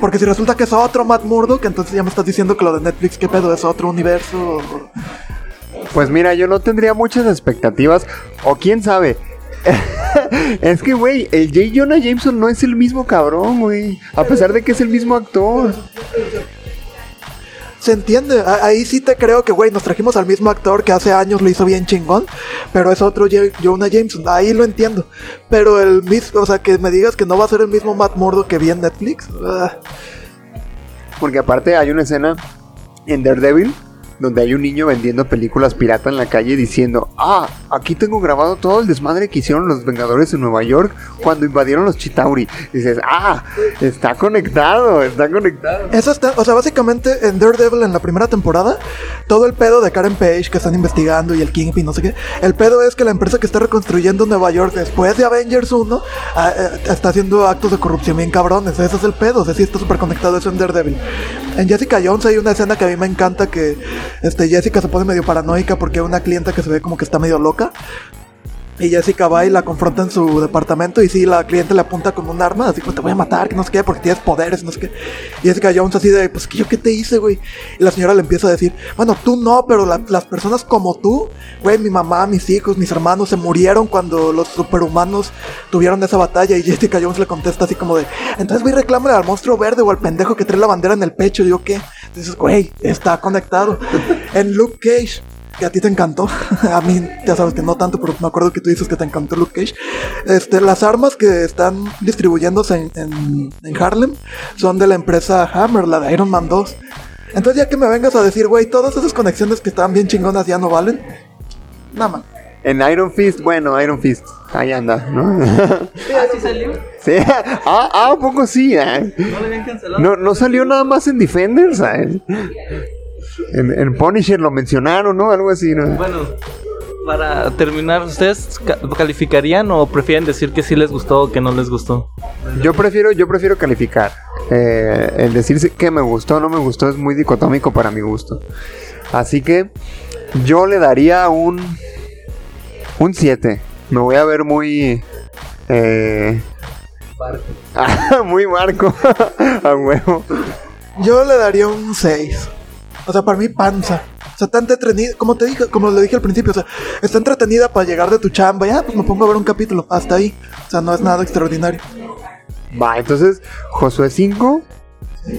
[SPEAKER 4] Porque si resulta que es otro Matt Murdock, entonces ya me estás diciendo que lo de Netflix, ¿qué pedo? ¿Es otro universo?
[SPEAKER 1] Pues mira, yo no tendría muchas expectativas. O quién sabe. es que, güey, el J. Jonah Jameson no es el mismo cabrón, güey. A pesar de que es el mismo actor.
[SPEAKER 4] Se entiende, ahí sí te creo que, güey, nos trajimos al mismo actor que hace años lo hizo bien chingón, pero es otro J- Jonah Jameson, ahí lo entiendo. Pero el mismo, o sea, que me digas que no va a ser el mismo Matt Murdock que vi en Netflix, ah,
[SPEAKER 1] Porque aparte hay una escena en Daredevil donde hay un niño vendiendo películas pirata en la calle diciendo, ah, aquí tengo grabado todo el desmadre que hicieron los Vengadores en Nueva York cuando invadieron los Chitauri. dices, ah, está conectado, está conectado.
[SPEAKER 4] Eso está, o sea, básicamente en Daredevil en la primera temporada, todo el pedo de Karen Page que están investigando y el Kingpin, no sé qué, el pedo es que la empresa que está reconstruyendo Nueva York después de Avengers 1 ah, eh, está haciendo actos de corrupción bien cabrones, ese es el pedo, o sea, sí está súper conectado eso en Daredevil. En Jessica Jones hay una escena que a mí me encanta que este, Jessica se pone medio paranoica porque hay una clienta que se ve como que está medio loca. Y Jessica va y la confronta en su departamento y sí, la cliente le apunta con un arma, así como te voy a matar, que no sé qué, porque tienes poderes, no sé qué. Y Jessica Jones así de, pues que yo qué te hice, güey. Y la señora le empieza a decir, bueno, tú no, pero la- las personas como tú, güey, mi mamá, mis hijos, mis hermanos se murieron cuando los superhumanos tuvieron esa batalla. Y Jessica Jones le contesta así como de, entonces voy y reclámale al monstruo verde o al pendejo que trae la bandera en el pecho. Y digo, ¿qué? Entonces, güey, está conectado. En Luke Cage que a ti te encantó. a mí, ya sabes que no tanto, pero me acuerdo que tú dices que te encantó Luke Cage. Este, las armas que están distribuyéndose en, en- en Harlem son de la empresa Hammer, la de Iron Man 2. Entonces, ya que me vengas a decir, güey, todas esas conexiones que estaban bien chingonas ya no valen. Nada más.
[SPEAKER 1] En Iron Fist, bueno, Iron Fist, ahí anda, ¿no?
[SPEAKER 3] ¿Sí salió?
[SPEAKER 1] sí, ah, ah, un poco sí, ¿eh?
[SPEAKER 3] ¿No le habían cancelado?
[SPEAKER 1] No, no salió nada más en Defenders, ¿sabes? En, en Punisher lo mencionaron, ¿no? Algo así, ¿no?
[SPEAKER 3] Bueno, para terminar, ¿ustedes ca- calificarían o prefieren decir que sí les gustó o que no les gustó?
[SPEAKER 1] Yo prefiero, yo prefiero calificar. Eh, el decirse que me gustó o no me gustó es muy dicotómico para mi gusto. Así que yo le daría un un 7. Me voy a ver muy eh, muy marco a huevo.
[SPEAKER 4] Yo le daría un 6. O sea, para mí panza. O sea, está entretenida, como te dije, como le dije al principio, o sea, está entretenida para llegar de tu chamba. Ya, pues me pongo a ver un capítulo. Hasta ahí. O sea, no es nada extraordinario.
[SPEAKER 1] Va, entonces Josué 5,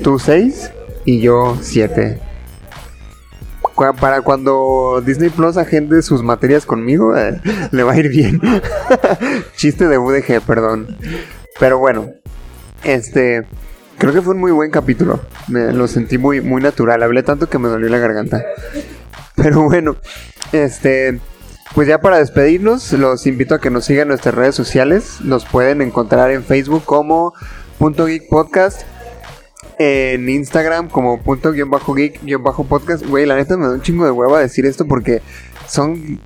[SPEAKER 1] tú 6 y yo 7. Para cuando Disney Plus agende sus materias conmigo, eh, le va a ir bien. Chiste de UDG, perdón. Pero bueno, este, creo que fue un muy buen capítulo. Me lo sentí muy, muy natural. Hablé tanto que me dolió la garganta. Pero bueno, este, pues ya para despedirnos, los invito a que nos sigan nuestras redes sociales. Nos pueden encontrar en Facebook como Punto Geek Podcast. En Instagram como punto guion bajo geek guion bajo podcast. Güey, la neta me da un chingo de hueva decir esto porque son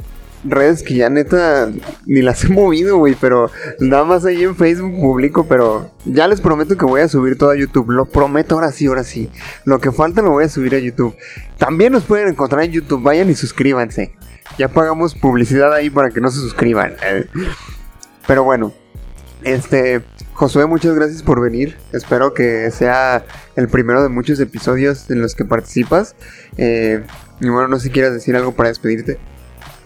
[SPEAKER 1] redes que ya neta ni las he movido, güey. Pero nada más ahí en Facebook publico. Pero ya les prometo que voy a subir todo a YouTube. Lo prometo ahora sí, ahora sí. Lo que falta lo voy a subir a YouTube. También nos pueden encontrar en YouTube. Vayan y suscríbanse. Ya pagamos publicidad ahí para que no se suscriban. Pero bueno, este, Josué, muchas gracias por venir. Espero que sea el primero de muchos episodios en los que participas. Eh, y bueno, no sé si quieras decir algo para despedirte.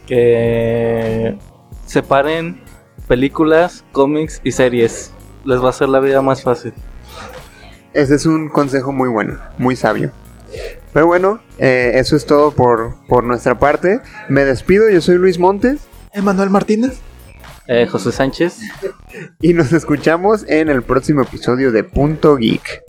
[SPEAKER 3] Que separen películas, cómics y series. Les va a hacer la vida más fácil.
[SPEAKER 1] Ese es un consejo muy bueno, muy sabio. Pero bueno, eh, eso es todo por, por nuestra parte. Me despido, yo soy Luis Montes
[SPEAKER 4] Emanuel Martínez.
[SPEAKER 3] Eh, José Sánchez.
[SPEAKER 1] y nos escuchamos en el próximo episodio de Punto Geek.